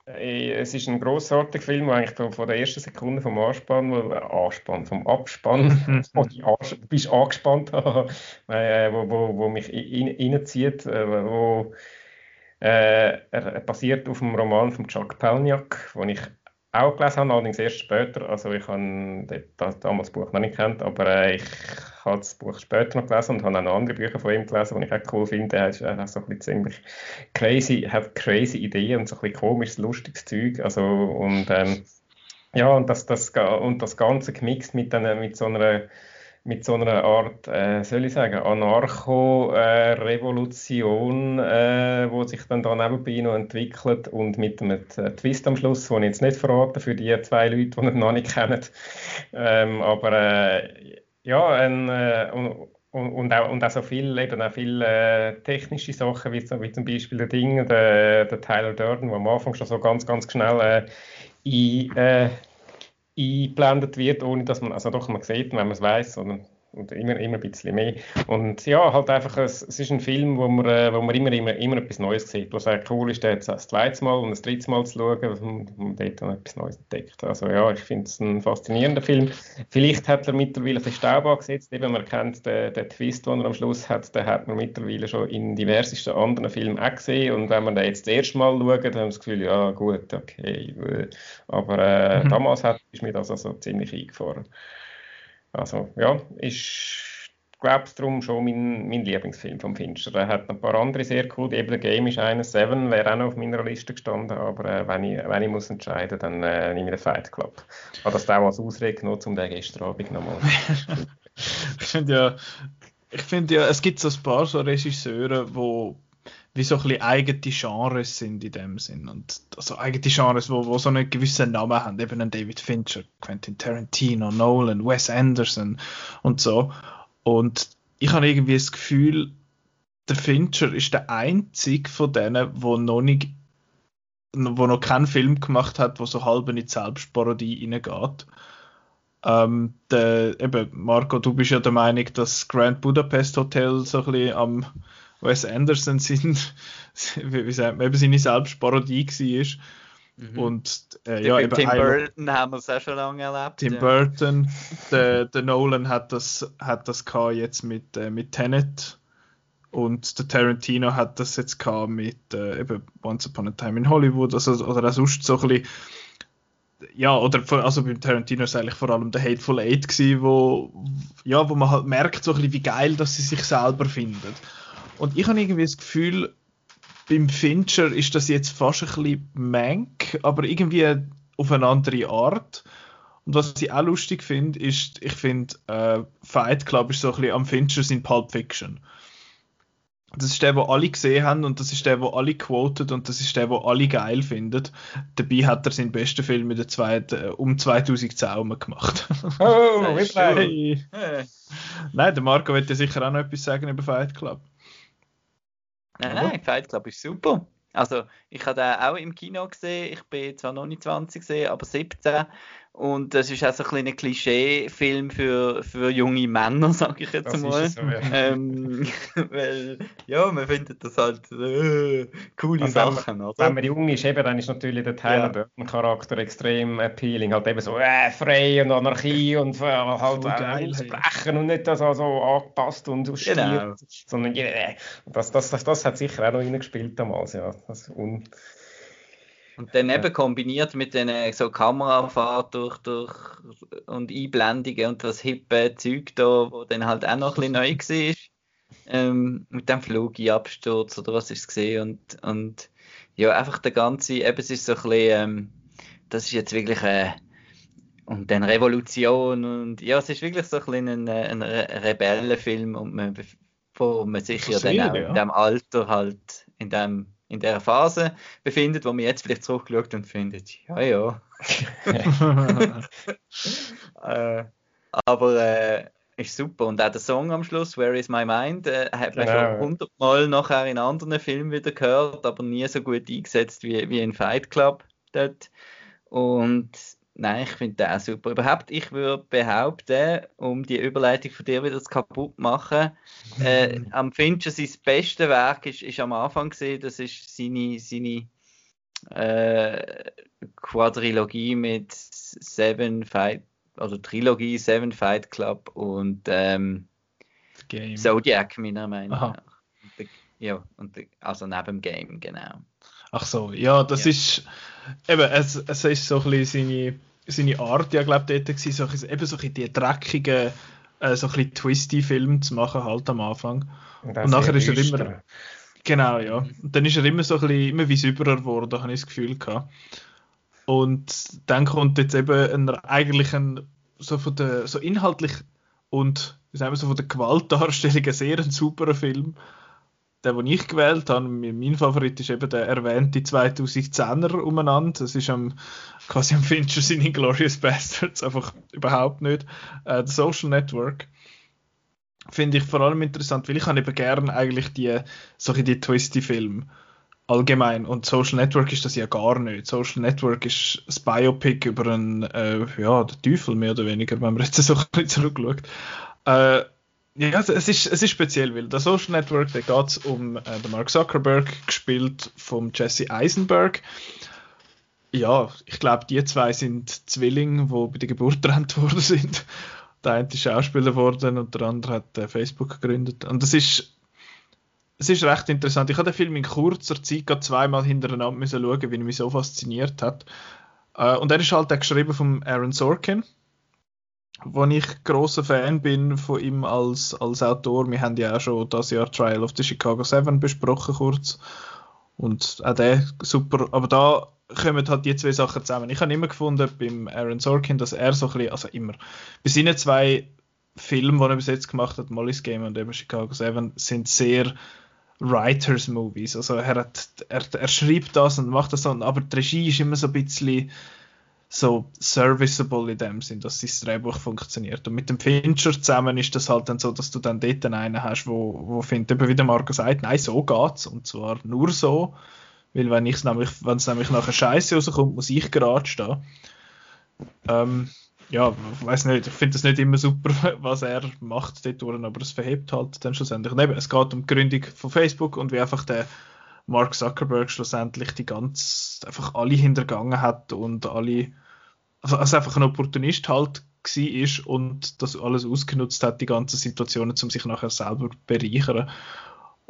äh, es ist ein grossartiger Film, wo eigentlich von der ersten Sekunde vom Anspann, äh, Anspann vom Abspann, wo du bist angespannt, äh, wo, wo, wo mich reinzieht, wo äh, er basiert auf einem Roman von Chuck Palahniuk, den ich auch gelesen habe, allerdings erst später. Also ich habe das, damals das Buch noch nicht kennt, aber äh, ich habe das Buch später noch gelesen und habe auch noch andere Bücher von ihm gelesen, die ich auch cool finde. Er hat äh, so ein bisschen ziemlich crazy, hat crazy Ideen und so ein bisschen komisches, lustiges Zeug. Also und ähm, ja, und das, das, und das Ganze gemixt mit, einer, mit so einer mit so einer Art, äh, soll ich sagen, Anarcho-Revolution, äh, wo sich dann da nebenbei noch entwickelt und mit einem äh, Twist am Schluss, den ich jetzt nicht verrate für die zwei Leute, die ihn noch nicht kennen. Ähm, aber äh, ja, ein, äh, und, und, auch, und auch so viel, eben auch viel äh, technische Sachen, wie, wie, zum Beispiel der Ding, der, der Tyler Durden, der am Anfang schon so ganz, ganz schnell äh, in, eingeblendet wird, ohne dass man, also doch man sieht, wenn man es weiß, sondern und immer, immer ein bisschen mehr. Und ja, halt einfach, es, es ist ein Film, wo man, äh, wo man immer, immer, immer etwas Neues sieht. Was auch cool ist, jetzt das zweite Mal und das dritte Mal zu schauen, und, und dort dann etwas Neues entdeckt. Also ja, ich finde es ein faszinierender Film. Vielleicht hat er mittlerweile ein bisschen Staub angesetzt, eben man kennt den, den Twist, den er am Schluss hat, den hat man mittlerweile schon in diversesten anderen Filmen auch gesehen und wenn man den jetzt das erste Mal schaut, dann haben wir das Gefühl, ja gut, okay. Aber äh, mhm. damals hat, ist mir das also ziemlich eingefahren. Also ja, ist, glaube ich, darum schon mein, mein Lieblingsfilm vom Fincher. Er hat ein paar andere sehr cool. Eben der Game ist einer, Seven wäre auch noch auf meiner Liste gestanden, aber äh, wenn, ich, wenn ich muss entscheiden dann äh, nehme ich den Fight Club. Habe das auch als Ausrede genommen, um den gestern Abend nochmal Ich finde ja, ich finde ja, es gibt so ein paar so Regisseure, wo wie so ein bisschen eigene Genres sind in dem Sinn. Und also eigene Genres, wo, wo so einen gewissen Namen haben, eben ein David Fincher, Quentin Tarantino, Nolan, Wes Anderson und so. Und ich habe irgendwie das Gefühl, der Fincher ist der einzige von denen, wo noch nicht wo noch keinen Film gemacht hat, wo so halb in die Selbstparodie reingeht. Ähm, der, eben, Marco, du bist ja der Meinung, dass Grand Budapest Hotel so ein bisschen am Wes Anderson sind, wie sagt man, eben seine Selbstparodie war. Mhm. Und äh, ja, eben Tim Burton haben wir es auch schon lange erlebt. Tim ja. Burton, der, der Nolan hat das, hat das jetzt mit, äh, mit Tenet und der Tarantino hat das jetzt gehabt mit äh, eben Once Upon a Time in Hollywood, also, oder auch sonst so ein bisschen ja, oder also beim Tarantino ist eigentlich vor allem der Hateful Eight gewesen, wo, ja, wo man halt merkt, so ein bisschen, wie geil, dass sie sich selber findet. Und ich habe irgendwie das Gefühl, beim Fincher ist das jetzt fast ein bisschen mank, aber irgendwie auf eine andere Art. Und was ich auch lustig finde, ist, ich finde, äh, Fight Club ist so ein bisschen am Fincher in Pulp Fiction. Das ist der, wo alle gesehen haben und das ist der, wo alle quotet und das ist der, wo alle geil findet. Dabei hat er seinen besten Film in der zweiten, um 2010 gemacht. Oh, hey. Nein, der Marco wird ja sicher auch noch etwas sagen über Fight Club. Nein, nein, Fight Club ist super. Also, ich habe den auch im Kino gesehen. Ich bin zwar noch nicht 20 gesehen, aber 17. Und das ist auch so ein kleiner Klischee-Film für, für junge Männer, sage ich jetzt das mal. So, ja. ähm, weil, ja, man findet das halt äh, coole und Sachen, wenn, oder? Wenn man jung ist, eben, dann ist natürlich der Tyler ja. Burton-Charakter extrem appealing. Halt eben so äh, frei und Anarchie und äh, halt so äh, sprechen und nicht das also angepasst und ausstiert. Genau. Sondern yeah, das, das, das, das hat sicher auch noch reingespielt damals, ja. Das, und, und dann eben kombiniert mit den so Kamerafahrt durch, durch und Einblendungen und das hippe Zeug da, wo dann halt auch noch ein bisschen neu war. Ähm, mit dem Flugabsturz oder was ist es gesehen und, und ja, einfach der ganze, eben es ist so ein bisschen, ähm, das ist jetzt wirklich äh, und dann Revolution und ja, es ist wirklich so ein bisschen ein, ein Rebellenfilm und man, wo man sich ja dann auch ja. in dem Alter halt, in dem in der Phase befindet, wo man jetzt vielleicht zurückschaut und findet, ja, ja. äh, aber äh, ist super. Und auch der Song am Schluss, Where is my mind, äh, hat man genau. schon hundertmal nachher in anderen Filmen wieder gehört, aber nie so gut eingesetzt wie, wie in Fight Club dort. Und Nein, ich finde den auch super. Überhaupt, ich würde behaupten, um die Überleitung von dir wieder zu kaputt machen, äh, am Fincher sein bestes Werk ist, ist am Anfang gesehen, das ist seine, seine äh, Quadrilogie mit Seven Fight, oder Trilogie Seven Fight Club und ähm, Zodiac, meiner Meinung nach. Ja, und, also neben dem Game, genau. Ach so, ja, das ja. ist eben, es, es ist so ein bisschen seine seine Art, ja, glaube dort gewesen, so, eben so ein die dreckigen, äh, so ein twisty Filme zu machen, halt am Anfang. Und, und nachher ist er immer. Genau, ja. Und dann ist er immer so ein bisschen, immer visibler geworden, habe ich das Gefühl gehabt. Und dann kommt jetzt eben ein, eigentlich ein, so von der, so inhaltlich und, wie sagen wir, so von der Gewaltdarstellung ein sehr ein superer Film der, den ich gewählt habe, mein Favorit ist eben der erwähnte 2010er umeinander. Das ist am, quasi am Fincher seine Glorious Bastards, einfach überhaupt nicht. Äh, The Social Network finde ich vor allem interessant, weil ich habe eben gerne eigentlich die, solche die Twisty-Filme allgemein. Und Social Network ist das ja gar nicht. Social Network ist das Biopic über einen, äh, ja, den Teufel mehr oder weniger, wenn man jetzt so ein bisschen zurückschaut. Äh, ja, es ist, es ist speziell, weil der Social Network, da geht es um äh, den Mark Zuckerberg, gespielt von Jesse Eisenberg. Ja, ich glaube, die zwei sind Zwillinge, die bei der Geburt getrennt worden sind. Der eine ist Schauspieler geworden und der andere hat äh, Facebook gegründet. Und das ist, es ist recht interessant. Ich habe den Film in kurzer Zeit gerade zweimal hintereinander müssen schauen, weil er mich so fasziniert hat. Äh, und er ist halt auch geschrieben von Aaron Sorkin wo ich großer Fan bin von ihm als, als Autor. Wir haben ja auch schon das Jahr Trial of the Chicago 7 besprochen kurz. Und auch der super. Aber da kommen halt die zwei Sachen zusammen. Ich habe immer gefunden beim Aaron Sorkin, dass er so ein bisschen, also immer, bei seinen zwei Filmen, die er bis jetzt gemacht hat, Molly's Game und eben Chicago 7, sind sehr Writers Movies. Also er, hat, er, er schreibt das und macht das so, aber die Regie ist immer so ein bisschen so serviceable in dem Sinn, dass das Drehbuch funktioniert. Und mit dem Fincher zusammen ist das halt dann so, dass du dann dort einen hast, wo, wo findet, eben wie der Marco sagt, nein, so geht's. Und zwar nur so. Weil wenn es nämlich, nämlich nachher Scheiße rauskommt, muss ich gerade stehen. Ähm, ja, ich weiß nicht, ich finde das nicht immer super, was er macht dort aber es verhebt halt dann schlussendlich. Und eben, es geht um die Gründung von Facebook und wie einfach der Mark Zuckerberg schlussendlich die ganz, einfach alle hintergangen hat und alle, also, also einfach ein Opportunist halt war und das alles ausgenutzt hat, die ganzen Situationen, um sich nachher selber bereichern.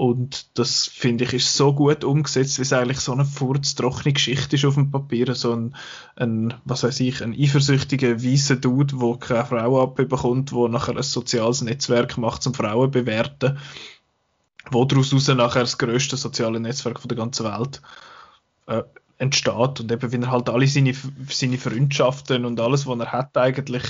Und das finde ich ist so gut umgesetzt, wie es eigentlich so eine furztrockene Geschichte ist auf dem Papier. So ein, ein was weiß ich, ein eifersüchtiger, weißer Dude, der keine Frau abbekommt, der nachher ein soziales Netzwerk macht, um Frauen bewerten. Wo daraus nachher das grösste soziale Netzwerk von der ganzen Welt äh, entsteht. Und eben, wenn er halt alle seine, seine Freundschaften und alles, was er hat, eigentlich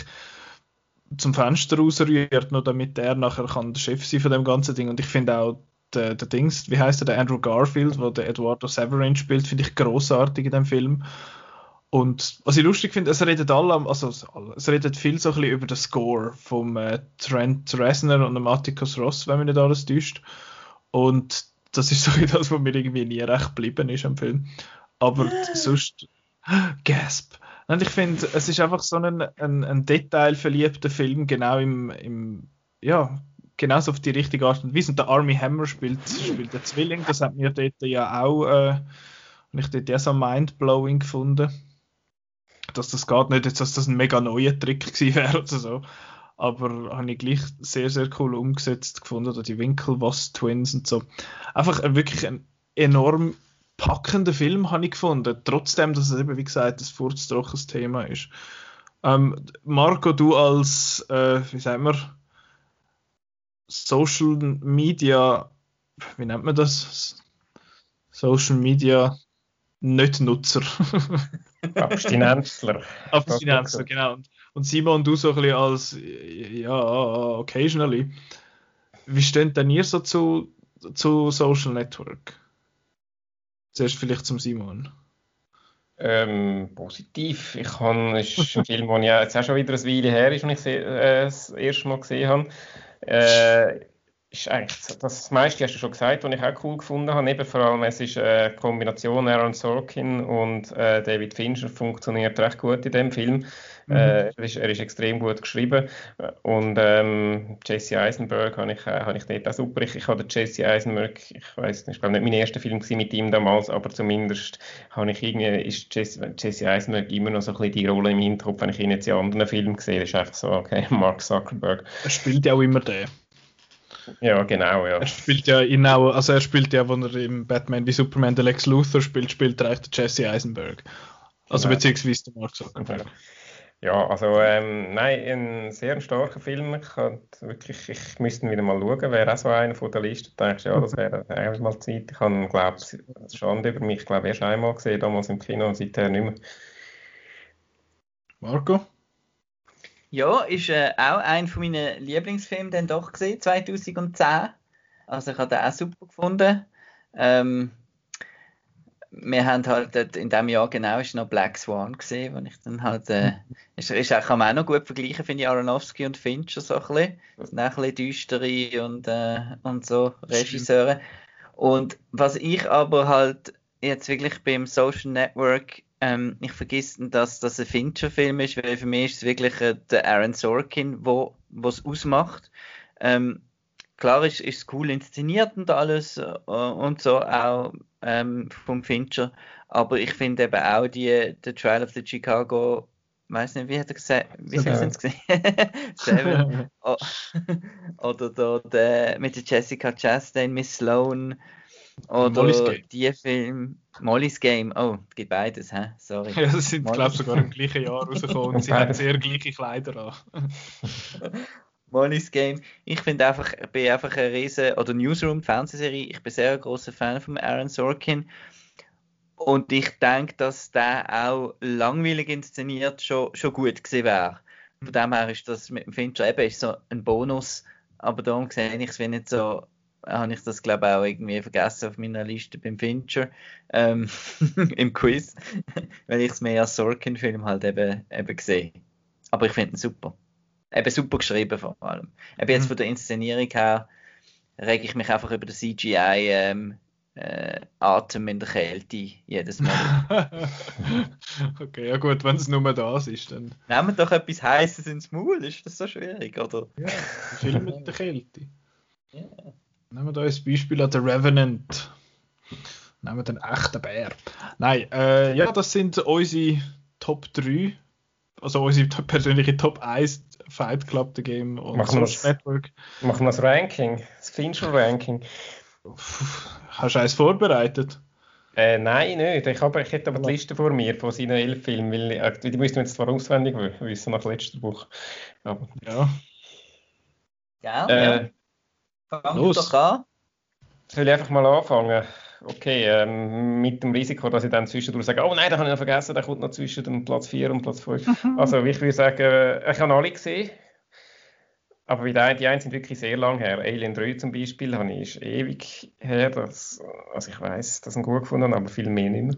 zum Fenster rausrührt, nur damit er nachher kann der Chef sein von dem ganzen Ding. Und ich finde auch, der, der Dings, wie heißt der, der Andrew Garfield, wo der Eduardo Severin spielt, finde ich großartig in dem Film. Und was ich lustig finde, es redet alle, also es redet viel so ein bisschen über den Score vom äh, Trent Reznor und dem Atticus Ross, wenn mich nicht alles täuscht. Und das ist so das, was mir irgendwie nie recht geblieben ist am Film. Aber sonst, gasp. Und ich finde, es ist einfach so ein, ein, ein detailverliebter Film, genau im, im ja, genauso auf die richtige Art und Weise. Und der Army Hammer spielt, spielt der Zwilling, das hat mir dort ja auch, äh, ich dort ja so mindblowing gefunden. Dass das geht nicht, jetzt, dass das ein mega neuer Trick gewesen wäre oder so. Aber habe ich gleich sehr, sehr cool umgesetzt gefunden, oder die Winkelvoss Twins und so. Einfach wirklich ein enorm packender Film habe ich gefunden, trotzdem, dass es eben, wie gesagt, ein furztrockenes Thema ist. Ähm, Marco, du als, äh, wie sagen wir, Social Media, wie nennt man das? Social Media Nicht-Nutzer. Abstinenzler. Abstinenzler, genau. Und Simon, du so ein bisschen als, ja, occasionally. Wie steht denn ihr so zu, zu Social Network? Zuerst vielleicht zum Simon. Ähm, positiv. Ich habe, ist ein Film, den ja jetzt auch schon wieder ein Weile her ist, den ich äh, das erste Mal gesehen habe. Äh, ist eigentlich das meiste hast du schon gesagt, was ich auch cool gefunden habe. Eben vor allem, es ist eine Kombination Aaron Sorkin und äh, David Fincher funktioniert recht gut in dem Film. Mhm. Äh, er, ist, er, ist, extrem gut geschrieben und ähm, Jesse Eisenberg habe ich, äh, habe ich dort auch super. Ich, ich habe Jesse Eisenberg, ich weiß nicht, ich glaube nicht mein erster Film mit ihm damals, aber zumindest habe ich irgendwie, ist Jesse, Jesse Eisenberg immer noch so ein bisschen die Rolle im Hinterkopf, wenn ich ihn jetzt in anderen Filmen sehe. Das ist einfach so, okay, Mark Zuckerberg. Er spielt ja auch immer den. Ja, genau, ja. Er spielt ja in auch, also er spielt ja, wenn er im Batman wie Superman der Lex Luthor spielt, spielt er eigentlich der Jesse Eisenberg. Also genau. beziehungsweise der Mark Zuckerberg. Ja, also ähm, nein, ein sehr starker Film. Ich, wirklich, ich müsste wieder mal schauen, wäre auch so einer von der Liste. Da denkst ja, das wäre eigentlich mal Zeit. Ich habe, glaube ich, Schande über mich, glaube erst einmal gesehen, damals im Kino und seither nicht mehr. Marco? Ja, ist äh, auch ein von meinen Lieblingsfilmen dann doch gesehen, 2010. Also ich habe den auch super gefunden. Ähm, wir haben halt in diesem Jahr genau ist noch Black Swan gesehen, wo ich dann halt, äh, ist, ist auch, kann man auch noch gut vergleichen, finde ich, Aronofsky und Fincher so ein bisschen. Das sind auch ein bisschen düstere und, äh, und so Regisseure. Und was ich aber halt jetzt wirklich beim Social Network ähm, ich vergesse, dass das ein Fincher-Film ist, weil für mich ist es wirklich äh, der Aaron Sorkin, wo es ausmacht. Ähm, klar ist es cool inszeniert und alles äh, und so auch ähm, vom Fincher, aber ich finde eben auch die The Trial of the Chicago weiß nicht, wie hat er gesagt, wie sind es gesehen? Seven. oh, oder da, der, mit der Jessica Chastain, Miss Sloan oder die Film Molly's Game. Oh, es gibt beides, hä? Sorry. Ja, das sind, glaube ich, sogar im gleichen Jahr rausgekommen und sie haben sehr gleiche Kleider an. Molly's Game. Ich finde einfach, ich bin einfach ein riesen, oder Newsroom, Fernsehserie, ich bin sehr großer Fan von Aaron Sorkin. Und ich denke, dass der auch langweilig inszeniert schon, schon gut gewesen wäre. Von dem her ist das mit dem Fincher eben ist so ein Bonus, aber darum sehe ich es wie nicht so habe ich das, glaube ich, auch irgendwie vergessen auf meiner Liste beim Fincher ähm, im Quiz, weil ich es mehr als Sorkin-Film halt eben, eben sehe. Aber ich finde ihn super. Eben super geschrieben vor allem. Eben jetzt mhm. von der Inszenierung her rege ich mich einfach über den CGI ähm, äh, Atem in der Kälte jedes Mal. okay, ja gut, wenn es nur das ist, dann. Nehmen doch etwas Heißes ins Maul, ist das so schwierig, oder? Ja, Film mit der Kälte. Nehmen wir da ein Beispiel an The Revenant. Nehmen wir den echten Bär. Nein, äh, ja, das sind unsere Top 3. Also unsere persönliche Top 1 Fight Club The Game und machen Social Network. Machen wir das Ranking, das Fincher Ranking. Hast du eins vorbereitet? Äh, nein, nicht. Ich, habe, ich hätte aber die Liste vor mir von seinen elf Filmen, weil äh, die müssten wir jetzt zwar auswendig wissen nach letzter Woche. Aber, ja. Ja, äh, ja. Fang Los. doch an. Soll ich einfach mal anfangen? Okay, ähm, mit dem Risiko, dass ich dann zwischendurch sage, oh nein, da habe ich noch vergessen, der kommt noch zwischen Platz 4 und Platz 5. also ich würde sagen, ich habe alle gesehen. Aber wie die, die einen sind wirklich sehr lang her. Alien 3 zum Beispiel habe ich ist ewig her. Dass, also ich weiß, dass ich ihn gut gefunden habe, aber viel mehr nicht mehr.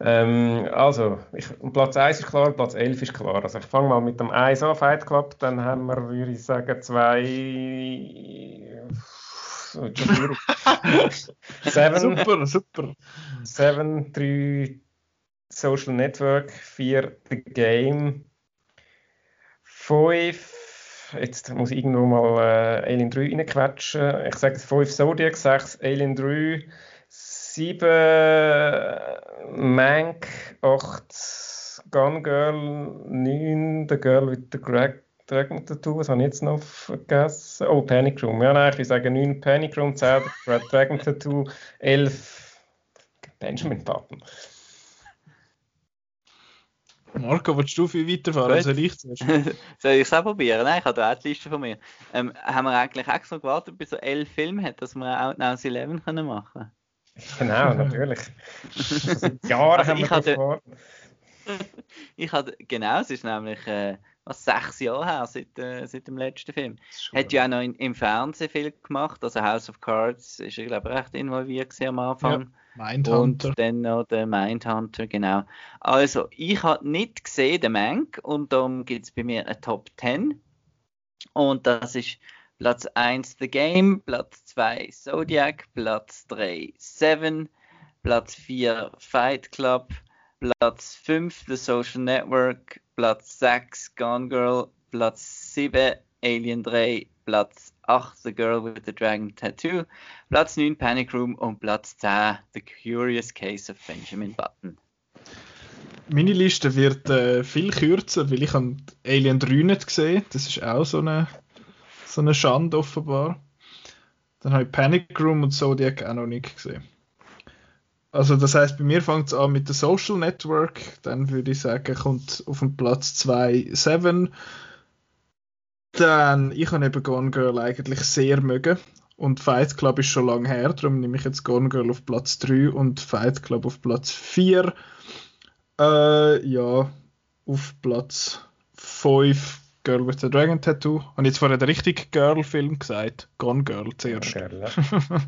Ähm, also, ich, Platz 1 ist klar, Platz 11 ist klar. Also ich fange mal mit dem 1 an, Fight Club. Dann haben wir, würde ich sagen, zwei... Seven, super, super. Seven, 3 Social Network, 4 The Game, 5 jetzt muss ich irgendwo mal äh, Alien 3 reinquetschen. Ich sage 5 Zodiac, 6 Alien 3, 7 Mank, 8 Gun Girl, 9 The Girl with the Greg Dragon Tattoo, was habe ich jetzt noch vergessen? Oh, Panic Room. Ja, nein, ich würde sagen 9 Panic Room, 10 Dragon Tattoo, 11 Benjamin Button. Marco, willst du viel weiterfahren? Gut. Soll ich zuerst? Soll ich es auch probieren? Nein, ich habe da auch die Liste von mir. Ähm, haben wir eigentlich extra gewartet, bis so elf Filme hat, dass wir Outnows 11 können machen Genau, natürlich. Jahre also haben wir hatte, gewartet. ich hatte, genau, es ist nämlich äh, was, sechs Jahre her seit, äh, seit dem letzten Film. Hat ja auch noch in, im Fernsehen viel gemacht, also House of Cards ist, ich glaube, recht involviert am Anfang. Ja. Mindhunter. Und dann noch der Mindhunter, genau. Also, ich habe nicht gesehen, den Mank, und darum gibt es bei mir eine Top 10. Und das ist Platz 1 The Game, Platz 2 Zodiac, Platz 3 Seven, Platz 4 Fight Club, Platz 5 The Social Network, Platz 6 Gone Girl, Platz 7 Alien 3, Platz 8 The Girl with the Dragon Tattoo, Platz 9 Panic Room und Platz 10 The Curious Case of Benjamin Button. Meine Liste wird äh, viel kürzer, weil ich Alien 3 nicht gesehen Das ist auch so eine, so eine Schande offenbar. Dann habe ich Panic Room und Zodiac auch noch nicht gesehen. Also das heißt, bei mir fängt es an mit der Social Network. Dann würde ich sagen, kommt auf den Platz 2 Seven. Dann, ich habe eben Gone Girl eigentlich sehr mögen. Und Fight Club ist schon lange her, darum nehme ich jetzt Gone Girl auf Platz 3 und Fight Club auf Platz 4. Äh, ja, auf Platz 5 Girl with the Dragon Tattoo. Und jetzt vorher den richtigen Girl-Film gesagt. Gone Girl zuerst. Girl, ja.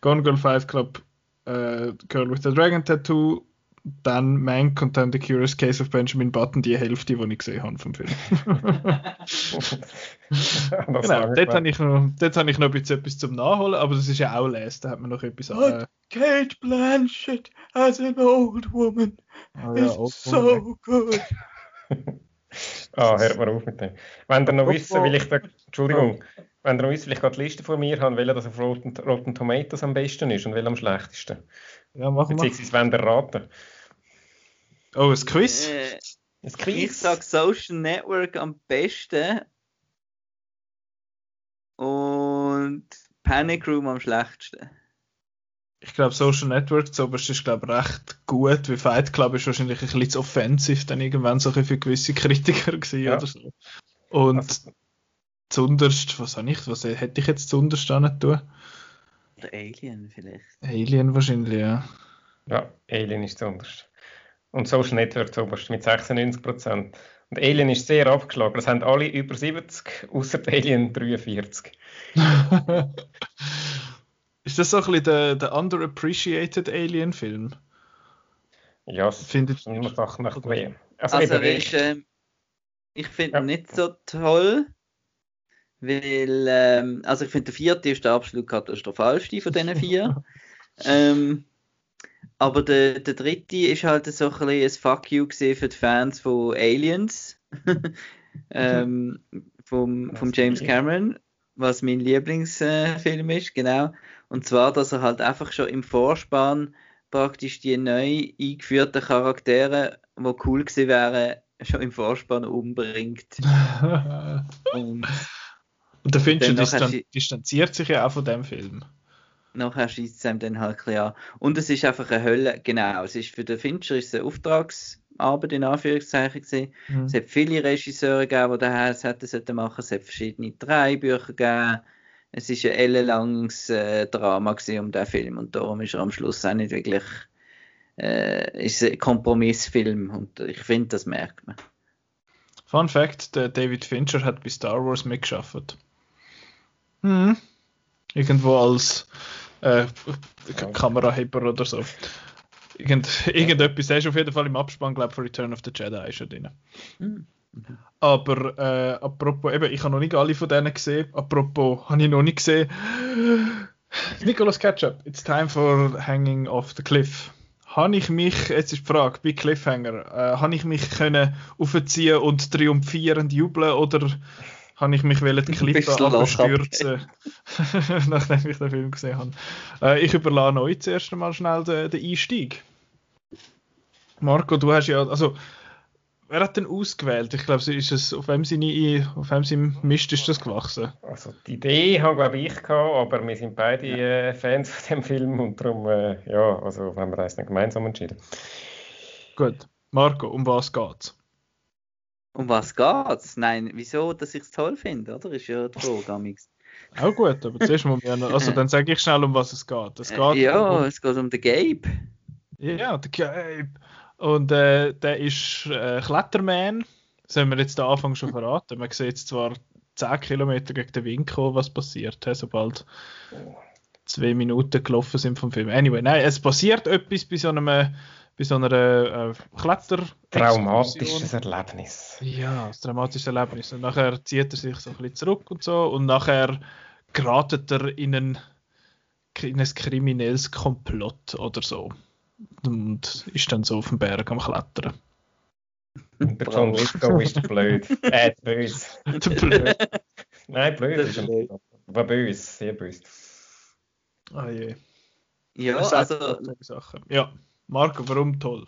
Gone Girl Fight Club, äh, Girl with the Dragon Tattoo, dann Mank und dann The Curious Case of Benjamin Button, die Hälfte, die ich gesehen habe vom Film. genau, dort habe ich, noch, dort habe ich noch ein bisschen etwas zum Nachholen, aber das ist ja auch Les, da hat man noch etwas an. Kate Blanchett as an old woman oh, ja, is old so good. ah, hört mal auf mit dem. Wenn ihr noch wisst, will ich da, Entschuldigung, wenn ihr wisst, vielleicht gerade die Liste von mir haben, welcher das auf Rotten, Rotten Tomatoes am besten ist und welcher am schlechtesten. Ja, machen wir. Beziehungsweise wenn ihr raten. Oh, ein Quiz? Äh, ein Quiz? Ich sage Social Network am besten und Panic Room am schlechtesten. Ich glaube, Social Network zuoberst ist glaube recht gut, wie Fight Club ist wahrscheinlich ein bisschen zu offensiv dann irgendwann so für gewisse Kritiker gewesen ja. oder so. Und also, zunderst, was habe ich, was hätte ich jetzt zunderst nicht tun? Oder Alien vielleicht. Alien wahrscheinlich, ja. Ja, Alien ist zuunterst. Und Social Network zuoberst mit 96%. Und Alien ist sehr abgeschlagen. Das haben alle über 70, außer Alien 43. Ist das so ein bisschen der, der underappreciated Alien-Film? Ja, findet man doch nach. Also, also ist, äh, ich finde ja. nicht so toll, weil, ähm, also ich finde der vierte ist der absolut katastrophalste von diesen vier. ähm, aber der, der dritte ist halt so ein bisschen ein Fuck you für die Fans von Aliens. ähm, vom, vom James Cameron, was mein Lieblingsfilm äh, ist, genau. Und zwar, dass er halt einfach schon im Vorspann praktisch die neu eingeführten Charaktere, die cool gewesen wären, schon im Vorspann umbringt. und, und der Fincher distan distanziert sich ja auch von dem Film. Nachher schießt es einem dann halt klar. Und es ist einfach eine Hölle, genau. Es ist für den Fincher ist es eine Auftragsarbeit in Anführungszeichen gewesen. Mhm. Es hat viele Regisseure gegeben, die das hätten machen Es hat verschiedene Drehbücher gegeben es ist ein ellenlanges äh, Drama um den Film und darum ist er am Schluss auch nicht wirklich äh, ist ein Kompromissfilm und ich finde, das merkt man. Fun Fact: der David Fincher hat bei Star Wars mitgeschafft. Hm. Irgendwo als äh, Kameraheber oder so. Irgend, irgendetwas ist auf jeden Fall im Abspann, glaube ich, von Return of the Jedi ist er drin. Hm. Mhm. Aber äh, apropos, eben, ich habe noch nicht alle von denen gesehen. Apropos, habe ich noch nicht gesehen. Nicholas Ketchup, it's time for Hanging off the Cliff. Habe ich mich, jetzt ist die Frage, bei Cliffhanger, äh, habe ich mich können aufziehen und triumphierend jubeln oder habe ich mich wollen die Klippe abstürzen, nachdem ich den Film gesehen habe. Äh, ich überlasse euch zuerst einmal schnell den, den Einstieg. Marco, du hast ja, also Wer hat denn ausgewählt? Ich glaube, ist es auf wem seine, auf wem sein Mist ist das gewachsen? Also die Idee habe glaube ich gehabt, aber wir sind beide ja. äh, Fans von dem Film und darum äh, ja, also haben wir das dann gemeinsam entschieden. Gut, Marco, um was geht's? Um was geht's? Nein, wieso, dass ich es toll finde, oder? Ist ja die Frage, Auch gut, aber zuerst mal, also dann sage ich schnell, um was es geht. Es geht ja, um, es geht um den Gabe. Ja, der Gabe. Und äh, der ist äh, Kletterman. Das haben wir jetzt am Anfang schon verraten. Man sieht jetzt zwar 10 Kilometer gegen den Wind kommen, was passiert, he, sobald zwei Minuten gelaufen sind vom Film. Anyway, nein, es passiert etwas bei so einem bei so einer äh, Kletter. Traumatisches Erlebnis. Ja, ein traumatisches Erlebnis. Und nachher zieht er sich so ein bisschen zurück und so und nachher geratet er in ein, in ein kriminelles Komplott oder so und ist dann so auf dem Berg am Klettern. Der John Lithgow ist blöd. Äh, böse. blöd. Nein, blöd ist er nicht. Aber böse, sehr böse. Ah je. Ja, also. Sachen. Ja, Marco, warum toll?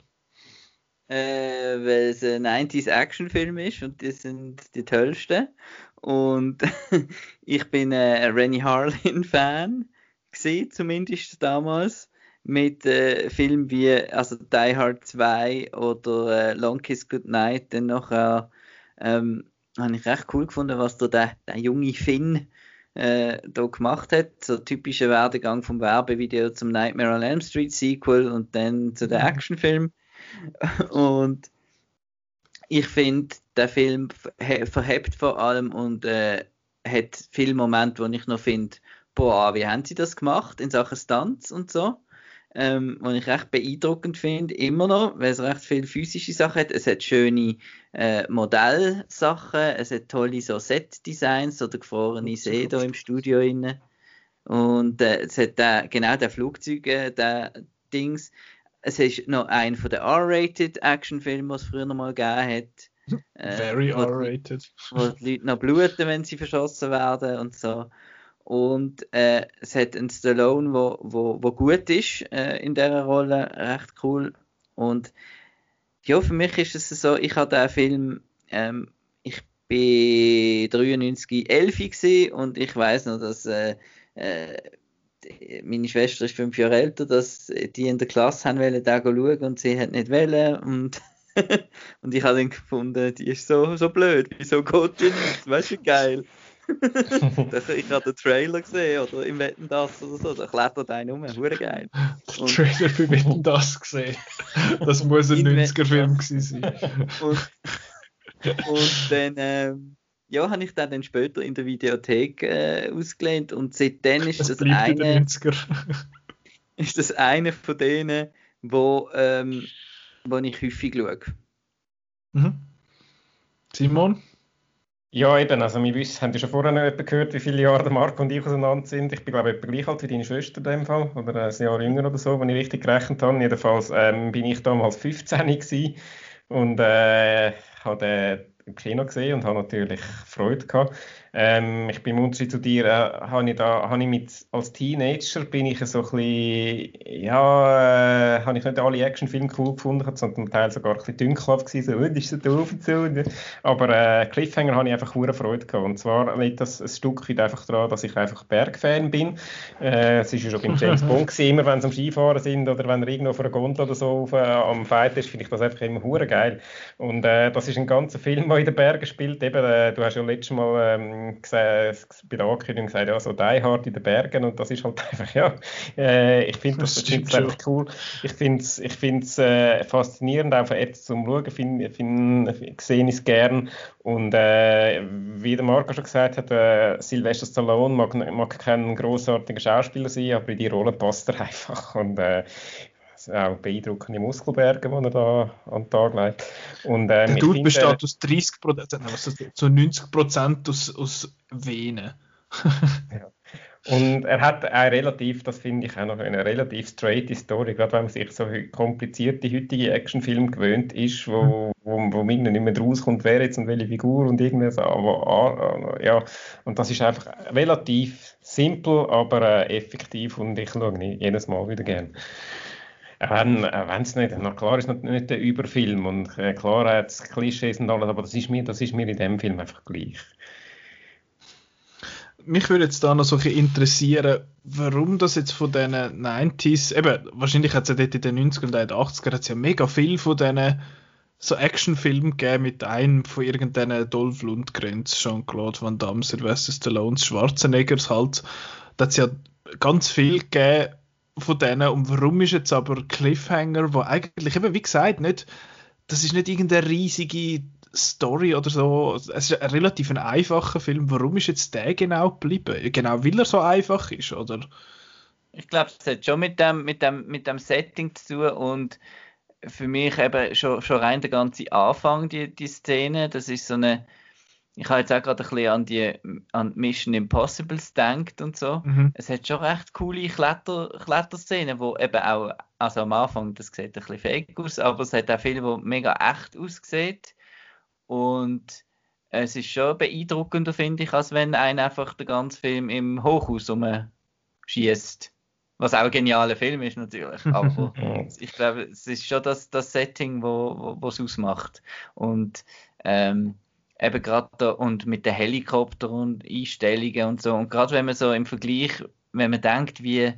Äh, weil es ein 90s Actionfilm ist und die sind die tollsten. Und ich bin äh, ein Rennie Harlin-Fan, zumindest damals mit äh, Filmen wie also Die Hard 2 oder äh, Long Kiss Goodnight dann nachher ähm, habe ich recht cool gefunden, was da der, der junge Finn äh, da gemacht hat. So typischer Werdegang vom Werbevideo zum Nightmare on Elm Street Sequel und dann zu der mhm. Actionfilm. und ich finde, der Film verhebt vor allem und äh, hat viele Momente, wo ich noch finde, boah, wie haben sie das gemacht in Sachen Stunts und so ähm, was ich recht beeindruckend finde, immer noch, weil es recht viele physische Sachen hat. Es hat schöne äh, Modellsachen, es hat tolle so Set-Designs, so der gefrorene See da im Studio inne. Und äh, es hat äh, genau der Flugzeug, äh, der Dings. Es ist noch ein von den R-rated Actionfilmen, was es früher noch mal gegeben hat. Äh, Very R-rated. Wo die Leute noch bluten, wenn sie verschossen werden und so. Und äh, es hat einen Stallone, wo, wo, wo gut ist äh, in dieser Rolle, recht cool. Und ja, für mich ist es so, ich habe den Film, ähm, ich bin 93 11 und ich weiß noch, dass äh, äh, meine Schwester ist fünf Jahre älter, dass die in der Klasse haben wollen, da schauen und sie hat nicht wollen und und ich habe dann gefunden, die ist so, so blöd, wieso geht die nicht? Weißt du, geil ich habe den Trailer gesehen oder im Wetten das oder so, da klettert einer um, hure geil. Den Trailer für Wetten das gesehen. Das muss ein 90er-Film gewesen sein. Und, und dann, ähm, ja, habe ich den dann später in der Videothek äh, ausgelehnt und seitdem ist das, das eine ist das eine von denen, wo, ähm, wo ich häufig schaue. Mhm. Simon? Ja, eben, also wir wissen, haben ja schon vorher noch gehört, wie viele Jahre der Marco und ich auseinander sind. Ich bin, glaube ich, etwa gleich alt wie deine Schwester in dem Fall, oder ein Jahr jünger oder so, wenn ich richtig gerechnet habe. Jedenfalls ähm, bin ich damals 15 gewesen und äh, habe im Kino gesehen und habe natürlich Freude gehabt. Ähm, ich bin im Unterschied zu dir, äh, habe ich da, habe ich mit, als Teenager bin ich so ein bisschen, ja, äh, habe ich nicht alle Actionfilme cool gefunden, sondern zum Teil sogar ein bisschen dünkelhaft gewesen, so, und ist so doof und so. Aber äh, Cliffhanger habe ich einfach hohe Freude gehabt. Und zwar liegt das ein Stück weit einfach daran, dass ich einfach Bergfan bin. Äh, es ist ja schon beim James Bond gewesen, immer wenn sie am Skifahren sind oder wenn er irgendwo auf einer Gondel oder so auf, äh, am Fight ist, finde ich das einfach immer hure geil. Und äh, das ist ein ganzer Film, der in den Bergen spielt. Eben, äh, du hast ja letztes Mal ähm, gesehen, bei der Ankündigung gesagt, ja, so Die Hard in den Bergen und das ist halt einfach, ja, äh, ich finde das, das, das einfach cool. Ich finde es ich find's, äh, faszinierend, auch Apps zum Schauen, find, find, sehe ich es gern. Und äh, wie der Marco schon gesagt hat, äh, Sylvester Stallone mag, mag kein großartiger Schauspieler sein, aber in die Rolle passt er einfach. Und äh, auch beeindruckende Muskelberge, die er da an den Tag legt. Und, ähm, der Dude besteht aus 30 Prozent, also so 90 Prozent aus, aus Venen. ja. Und er hat auch relativ, das finde ich auch noch eine relativ straight Story, gerade wenn man sich so komplizierte heutige Actionfilme gewöhnt ist, wo, wo, wo man nicht mehr rauskommt, wer jetzt und welche Figur und irgendwas, aber ja, und das ist einfach relativ simpel, aber äh, effektiv und ich schaue jedes Mal wieder gerne. Wenn es nicht, na klar ist nicht, nicht der Überfilm und äh, klar hat es Klischees und alles, aber das ist, mir, das ist mir in dem Film einfach gleich. Mich würde jetzt da noch so ein interessieren, warum das jetzt von diesen 90s, eben, wahrscheinlich hat es ja dort in den 90 ern und 80 ern ja mega viel von diesen so Actionfilmen gegeben mit einem von irgendeinen Dolph Lundgren, Jean-Claude Van Damme, Sylvester Stallone, Schwarzeneggers halt. Da hat es ja ganz viel gegeben, von denen und warum ist jetzt aber Cliffhanger, wo eigentlich eben wie gesagt nicht, das ist nicht irgendeine riesige Story oder so, es ist ein relativ ein einfacher Film. Warum ist jetzt der genau geblieben? Genau, weil er so einfach ist, oder? Ich glaube, es hat schon mit dem, mit dem, mit dem Setting zu tun und für mich eben schon, schon rein der ganze Anfang, die, die Szene, das ist so eine ich habe jetzt auch gerade ein bisschen an die an Mission Impossibles gedacht und so. Mhm. Es hat schon recht coole Kletter, Kletterszenen, wo eben auch, also am Anfang, das sieht ein bisschen fake aus, aber es hat auch viele, wo mega echt aussieht. Und es ist schon beeindruckender, finde ich, als wenn ein einfach den ganzen Film im Hochhaus schießt. Was auch ein genialer Film ist natürlich. Aber ich glaube, es ist schon das, das Setting, wo, wo es ausmacht. Und ähm, eben gerade und mit den Helikopter und Einstellungen und so. Und gerade wenn man so im Vergleich, wenn man denkt, wie,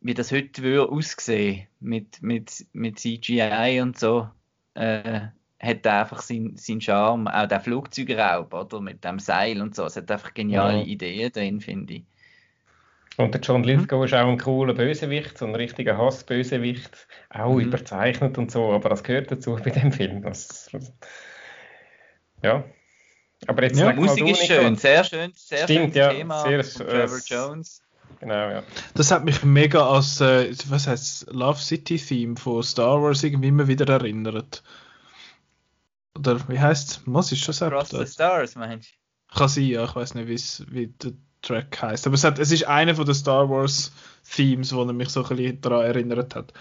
wie das heute würde aussehen mit, mit, mit CGI und so, äh, hat er einfach seinen sein Charme. Auch der Flugzeugraub, oder? Mit dem Seil und so. Es hat einfach geniale ja. Ideen drin, finde ich. Und der John Lithgow mhm. ist auch ein cooler Bösewicht, so ein richtiger Hassbösewicht, auch mhm. überzeichnet und so, aber das gehört dazu bei dem Film. Das, ja, aber jetzt ja, Musik ist schön, sehr schön, sehr Stimmt, schönes ja, Thema sehr, von Trevor Jones. Genau, ja. Das hat mich mega als, äh, was heißt Love City Theme von Star Wars irgendwie immer wieder erinnert. Oder wie heißt Was ist das? Cross the Stars, meinst du? Kann sein, ja, ich weiß nicht, wie der Track heißt. Aber es, hat, es ist einer von den Star Wars Themes, wo er mich so ein bisschen daran erinnert hat.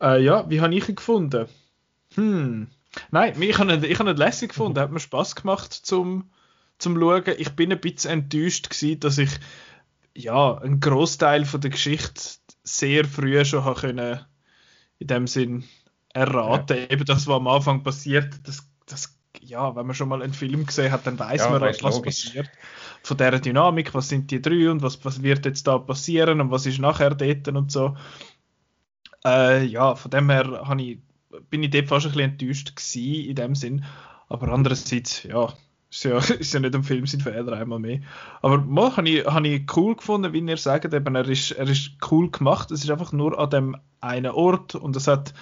Äh, ja, wie habe ich ihn gefunden? Hm. Nein, ich habe ich habe ihn lässig gefunden, hat mir Spaß gemacht zum, zum Schauen. Ich bin ein bisschen enttäuscht gewesen, dass ich ja, einen Großteil von der Geschichte sehr früh schon habe können, in dem Sinn erraten. Ja. Eben das, was am Anfang passiert, das, das, ja, wenn man schon mal einen Film gesehen hat, dann weiß ja, man, was logisch. passiert. Von der Dynamik, was sind die drei und was, was wird jetzt da passieren und was ist nachher dort und so. Äh, ja, von dem her habe ich bin ich dort fast ein bisschen enttäuscht gewesen, in dem Sinn. Aber andererseits, ja, ist ja, ist ja nicht ein Film, sind Fehler einmal mehr. Aber mal habe ich, hab ich cool gefunden, wie ihr sagt, eben, er ist, er ist cool gemacht. Es ist einfach nur an dem einen Ort und es hat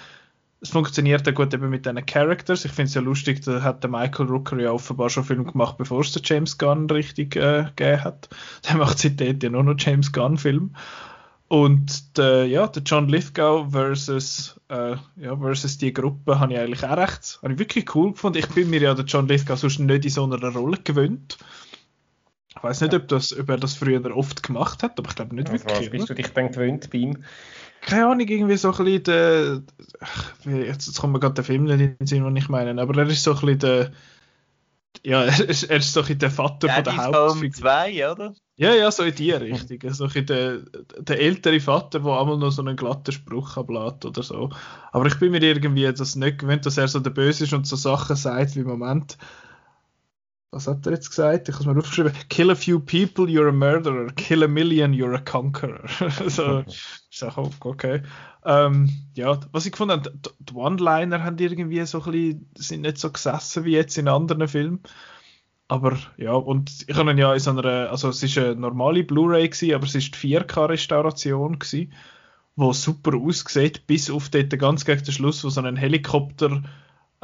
es funktioniert ja gut eben mit diesen Characters. Ich finde es ja lustig, da hat der Michael Rooker ja offenbar schon Film gemacht, bevor es der James Gunn richtig äh, gegeben hat. Der macht seitdem ja nur noch James Gunn-Film. Und der, ja, der John Lithgow versus, äh, ja, versus die Gruppe habe ich eigentlich auch recht, habe ich wirklich cool gefunden. Ich bin mir ja der John Lithgow sonst nicht in so einer Rolle gewöhnt. Ich weiß nicht, ob, das, ob er das früher oft gemacht hat, aber ich glaube nicht also, wirklich. Was bist du dich dann gewöhnt bei ihm? Keine Ahnung, irgendwie so ein bisschen der. Jetzt, jetzt kommt mir gerade der Film nicht in den Sinn, den ich meine, aber er ist so ein bisschen der. Ja, er ist, er ist so ein der Vater ja, von der Hauptfigur. zwei, oder? Ja, ja, so in die Richtung. So ein der, der ältere Vater, der einmal noch so einen glatten Spruch ablässt oder so. Aber ich bin mir irgendwie das nicht gewöhnt, dass er so der Böse ist und so Sachen sagt wie im Moment was hat er jetzt gesagt? Ich habe es mir aufgeschrieben. Kill a few people, you're a murderer. Kill a million, you're a conqueror. so, ich sage, okay. Ähm, ja, was ich gefunden habe, die One-Liner haben irgendwie so ein bisschen, sind nicht so gesessen wie jetzt in anderen Filmen. Aber ja, und ich habe ihn ja in so einer, also es ist eine normale Blu-ray gewesen, aber es ist die 4K-Restauration gewesen, wo super aussieht, bis auf dort ganz gegen den Schluss, wo so ein Helikopter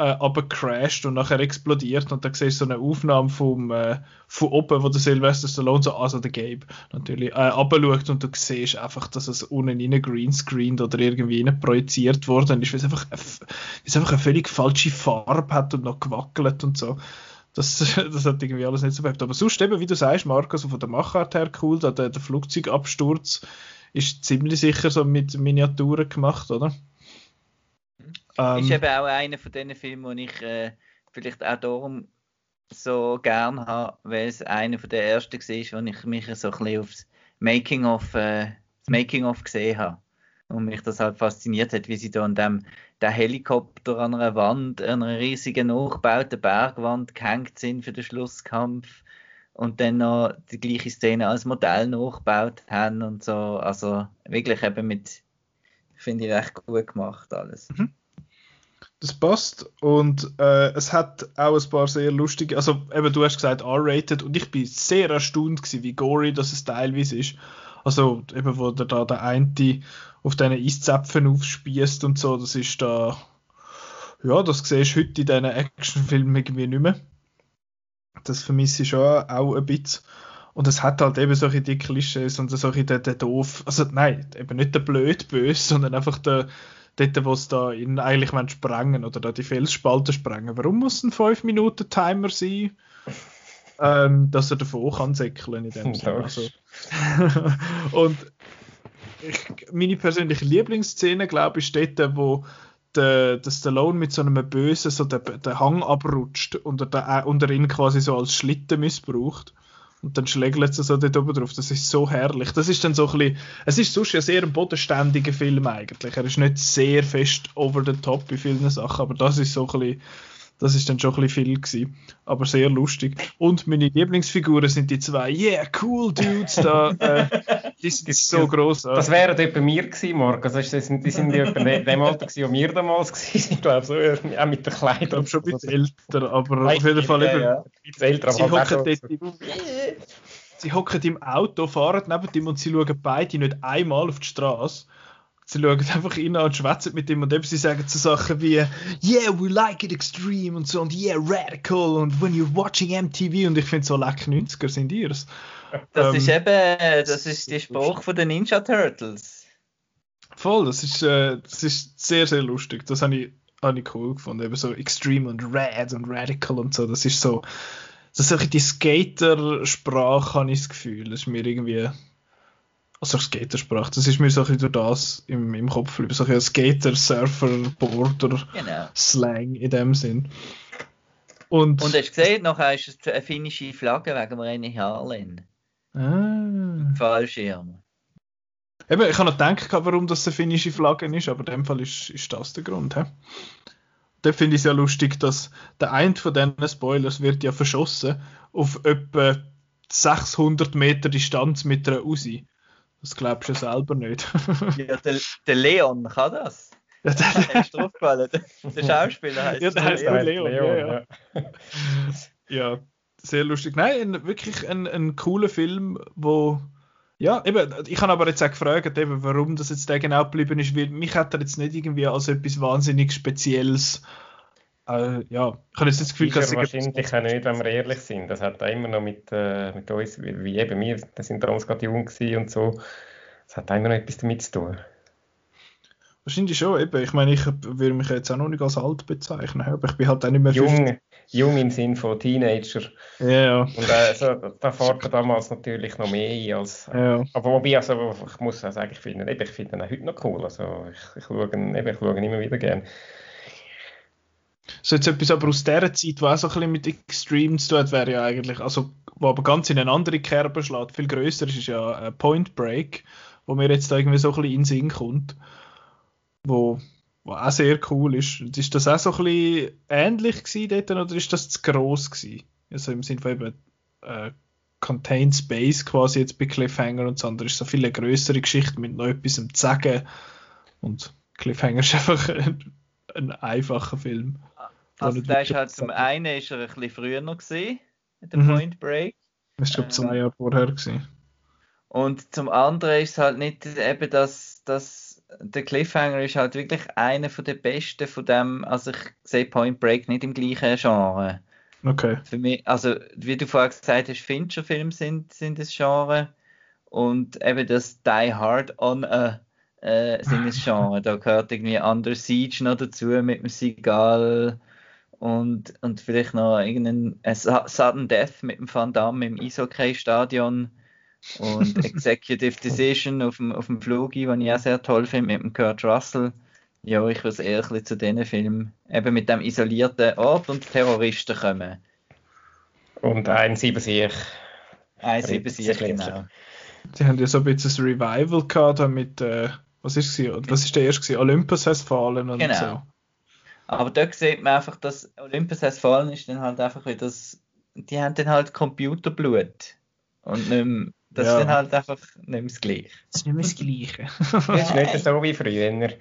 äh, crasht und nachher explodiert und dann siehst du so eine Aufnahme vom, äh, von oben, wo der Sylvester Stallone, so, also der Gabe natürlich, äh, und du siehst einfach, dass es unten rein greenscreened oder irgendwie rein projiziert worden ist, weil es einfach, es einfach eine völlig falsche Farbe hat und noch gewackelt und so. Das, das hat irgendwie alles nicht so behält. Aber sonst eben, wie du sagst, Markus, von der Machart her cool, der, der Flugzeugabsturz ist ziemlich sicher so mit Miniaturen gemacht, oder? Ähm, ist eben auch einer von diesen Filmen, die ich äh, vielleicht auch darum so gern habe, weil es einer von den ersten war, wo ich mich so ein bisschen aufs Making-of äh, Making of gesehen habe. Und mich das halt fasziniert hat, wie sie da an dem der Helikopter an einer Wand, an einer riesigen nachgebauten Bergwand gehängt sind für den Schlusskampf und dann noch die gleiche Szene als Modell nachgebaut haben und so. Also wirklich eben mit, finde ich, recht gut gemacht alles. Mhm das passt. Und äh, es hat auch ein paar sehr lustige, also eben du hast gesagt R-rated und ich bin sehr erstaunt gewesen, wie gory das teilweise ist. Also eben wo der da der eine auf diesen Eiszäpfen aufspießt und so, das ist da, ja, das siehst du heute in diesen Actionfilmen irgendwie nicht mehr. Das vermisse ich schon auch ein bisschen. Und es hat halt eben solche die Klischees und solche der, der doof, also nein, eben nicht der blöd böse, sondern einfach der dort, wo es da in eigentlich sprengen oder da die Felsspalte sprengen. Warum muss ein 5-Minuten-Timer sein? ähm, dass er davon kann säckeln in dem Sinne. Also. und ich, meine persönliche Lieblingsszene, glaube ich, ist dort, wo der, der Stallone mit so einem Bösen so den, den Hang abrutscht und er, und er ihn quasi so als Schlitten missbraucht. Und dann schlägt sie so dort oben drauf. Das ist so herrlich. Das ist dann so ein bisschen, es ist sonst ja sehr ein bodenständiger Film eigentlich. Er ist nicht sehr fest over the top in vielen Sachen, aber das ist so ein bisschen, das ist dann schon ein bisschen viel gewesen. Aber sehr lustig. Und meine Lieblingsfiguren sind die zwei, yeah, cool Dudes da. Äh, die sind so groß. Das wäre dort bei mir gewesen, Marc. Also die sind, die sind ja in dem Alter gewesen, wo wir damals gewesen Ich glaube so, auch mit der Kleidung. Ich glaube schon ein bisschen älter, aber auf jeden Fall ja, eben. Ja. Älter, aber sie hocken dort im, sie hocken im Auto, fahren neben ihm und sie schauen beide nicht einmal auf die Straße sie schauen einfach rein und schwätzen mit ihm und eben sie sagen so Sachen wie Yeah, we like it extreme und so und Yeah, radical und when you're watching MTV und ich finde so leck 90er sind ihrs. Das ähm, ist eben, das ist der Spruch von den Ninja Turtles. Voll, das ist, äh, das ist sehr, sehr lustig. Das habe ich, hab ich cool gefunden. Eben so extreme und rad und radical und so. Das ist so, das ist die Skater-Sprache, habe ich das Gefühl. Das ist mir irgendwie also Skatersprache, das ist mir so ein durch das im, im Kopf, so ein Skater, Surfer, Boarder, genau. Slang in dem Sinn. Und, und hast du gesehen, nachher ist es eine finnische Flagge wegen René Harlin. Ah. Fallschirm. Eben, ich habe noch gedacht, warum das eine finnische Flagge ist, aber in dem Fall ist, ist das der Grund. He? Da finde ich es ja lustig, dass der eine von diesen Spoilers wird ja verschossen auf etwa 600 Meter Distanz mit einer Uzi. Das glaubst du selber nicht. ja, der, der Leon kann das. Ja, der, Hast du draufgefallen? Der Schauspieler heißt ja, der heißt Leon. Leon. Leon ja, ja. ja, sehr lustig. Nein, ein, wirklich ein, ein cooler Film, wo Ja, eben, ich habe aber jetzt auch gefragt, eben, warum das jetzt der genau geblieben ist, weil mich hat er jetzt nicht irgendwie als etwas wahnsinnig Spezielles äh, ja, ich habe jetzt das Gefühl, dass wahrscheinlich auch nicht, wenn wir ehrlich sind. Das hat auch immer noch mit, äh, mit uns, wie, eben wir, wir sind damals gerade jung und so, das hat auch immer noch etwas damit zu tun. Wahrscheinlich schon, eben. Ich meine, ich würde mich jetzt auch noch nicht als alt bezeichnen, aber ich bin halt auch nicht mehr jung, jung im Sinn von Teenager. Ja, ja. Und äh, so, da fährt er damals natürlich noch mehr ein als. Ja. Aber wobei, also, ich muss auch sagen, ich finde ich find ihn auch heute noch cool. Also, ich, ich, schaue ihn, eben, ich schaue ihn immer wieder gerne. So jetzt etwas aber aus dieser Zeit, was auch so ein bisschen mit Extreme zu tun hat, wäre ja eigentlich, also wo aber ganz in eine andere Kerbe schlägt, viel grösser ist, ist ja äh, Point Break, wo mir jetzt da irgendwie so ein bisschen in den Sinn kommt, wo, wo auch sehr cool ist. Ist das auch so ein bisschen ähnlich gewesen dort, oder ist das zu gross gewesen? Also im Sinne von eben äh, Contained Space quasi jetzt bei Cliffhanger und so andere ist so viel eine größere Geschichte mit noch etwas zu sagen und Cliffhanger ist einfach ein, ein einfacher Film. Also der ist halt zum einen ist er ein bisschen früher noch gesehen, der mhm. Point Break. Das war ähm, zwei Jahre vorher gewesen. Und zum anderen ist es halt nicht eben, dass, dass der Cliffhanger ist halt wirklich einer von der besten von dem, also ich sehe Point Break nicht im gleichen Genre. Okay. Für mich, also wie du vorher gesagt hast, Fincher-Filme sind, sind das Genre und eben das Die Hard on a äh, sind das Genre. Da gehört irgendwie Under Siege noch dazu mit dem Seagal und, und vielleicht noch irgendein Sudden Death mit dem Van Damme im Eishockey-Stadion und Executive Decision auf dem, auf dem Flug, den ich auch sehr toll finde, mit dem Kurt Russell. Ja, ich würde eher ein zu diesen Filmen eben mit dem isolierten Ort und Terroristen kommen. Und ein Siebensich. Ein Siebensich, genau. Sie haben ja so ein bisschen ein Revival gehabt mit, äh, was ist es? Was ist der erste? Olympus has fallen und genau. so. Aber dort sieht man einfach, dass Olympus has fallen ist dann halt einfach wieder das, die haben dann halt Computerblut. Und nicht mehr, das ja. ist dann halt einfach nicht mehr das Gleiche. Das ist nicht mehr das Gleiche. das ist nicht so wie früher.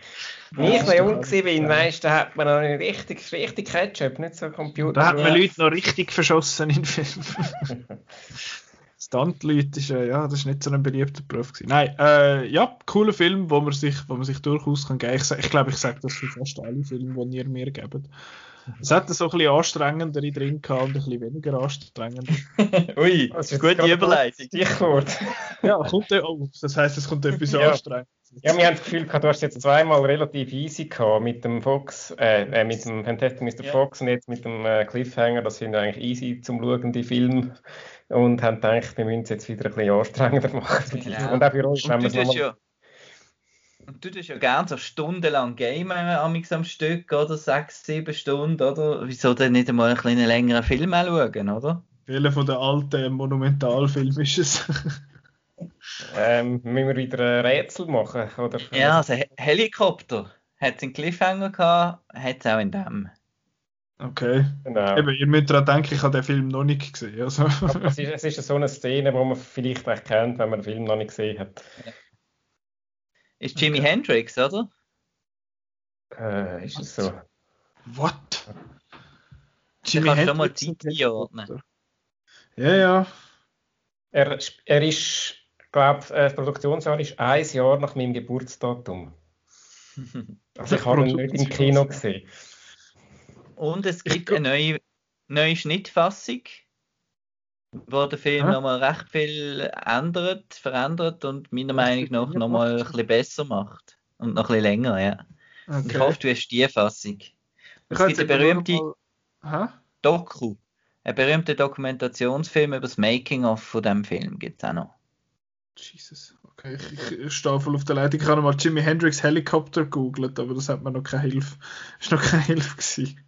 Wenn ich noch jung war, bin, weißt, da hat man noch richtig, richtig Ketchup, nicht so Computer. Da hat man Leute noch richtig verschossen in Filmen. Stuntleute ist, äh, ja, das ist nicht so ein beliebter Beruf gewesen. Nein, äh, ja, cooler Film, wo man sich, wo man sich durchaus kann geben. Ich, ich glaube, ich sage das für fast alle Filme, die ihr mir gebt. Es hat so ein bisschen anstrengendere drin gehabt und ein bisschen weniger anstrengend. Ui, das ist eine gute Überleitung. Stichwort. ja, kommt, oh, das heisst, es kommt etwas ja. anstrengend. Ja, wir haben das Gefühl, du hast jetzt zweimal relativ easy gehabt mit dem Fox, äh, äh mit dem Fantastic Mr. Ja. Fox und jetzt mit dem äh, Cliffhanger. Das sind eigentlich easy zum Schauen, die Filme und haben gedacht, wir müssen es jetzt wieder ein bisschen anstrengender machen. Genau. Und auch für uns, wenn wir es ja, du tust ja gerne so stundenlang gamen am Stück, oder? Sechs, sieben Stunden, oder? Wieso denn nicht einmal einen kleinen längeren Film schauen, oder? Welcher von den alten Monumentalfilmen ist es? ähm, müssen wir wieder ein Rätsel machen, oder? Ja, also Helikopter. Hat es einen Cliffhanger gehabt, hat es auch in dem. Okay. Genau. Eben, ihr müsst daran denken, ich habe den Film noch nicht gesehen. Also. es, ist, es ist so eine Szene, die man vielleicht echt kennt, wenn man den Film noch nicht gesehen hat. Ist Jimi okay. Hendrix, oder? Äh, ist es so? What? Jimi Hendrix? schon mal Zeit einordnen. Ja, ja. Er, er ist, ich glaube, äh, das Produktionsjahr ist ein Jahr nach meinem Geburtsdatum. Also ich habe ihn nicht im Kino gesehen. Und es gibt eine neue, neue Schnittfassung, wo der Film ja. nochmal recht viel ändert, verändert und meiner Meinung nach nochmal ein bisschen besser macht. Und noch ein bisschen länger, ja. Okay. Ich hoffe, du hast die Fassung. Es gibt eine berühmte mal... Doku. Ein berühmter Dokumentationsfilm über das Making-of von diesem Film gibt es auch noch. Jesus. Okay, ich, ich stehe voll auf der Leitung. Ich habe mal Jimi Hendrix Helikopter gegoogelt, aber das hat mir noch keine Hilfe. Das war noch keine Hilfe gewesen.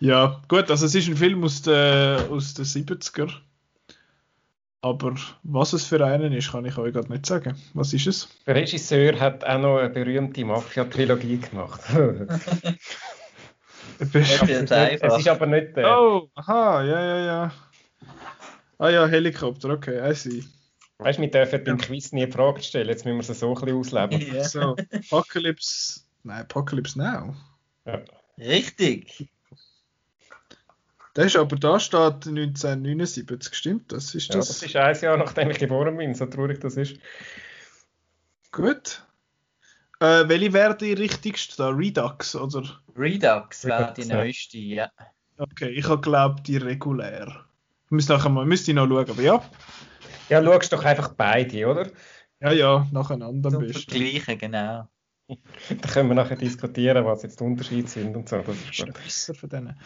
Ja, gut, also es ist ein Film aus den, aus den 70er. Aber was es für einen ist, kann ich euch gerade nicht sagen. Was ist es? Der Regisseur hat auch noch eine berühmte Mafia-Trilogie gemacht. es, ist aber nicht der. Oh, aha, ja, ja, ja. Ah ja, Helikopter, okay, I see. Weißt du, wir dürfen beim Quiz nie Fragen stellen, jetzt müssen wir sie so ein bisschen ausleben. Yeah. So, Apocalypse, nein, Apocalypse Now. Ja. Richtig. Das ist aber da steht 1979, stimmt das? Ist das? Ja, das ist ein Jahr nachdem ich geboren bin, so traurig das ist. Gut. Äh, welche wäre die richtigste da? Redux, oder? Redux wäre die neueste, ja. Okay, ich habe glaubt die regulär. Müsste nachher mal, müsste ich noch schauen, aber ja. Ja, schaust doch einfach beide, oder? Ja, ja, nacheinander am besten. Vergleichen, genau. da können wir nachher diskutieren, was jetzt die Unterschiede sind und so. Das ist, ist besser von denen.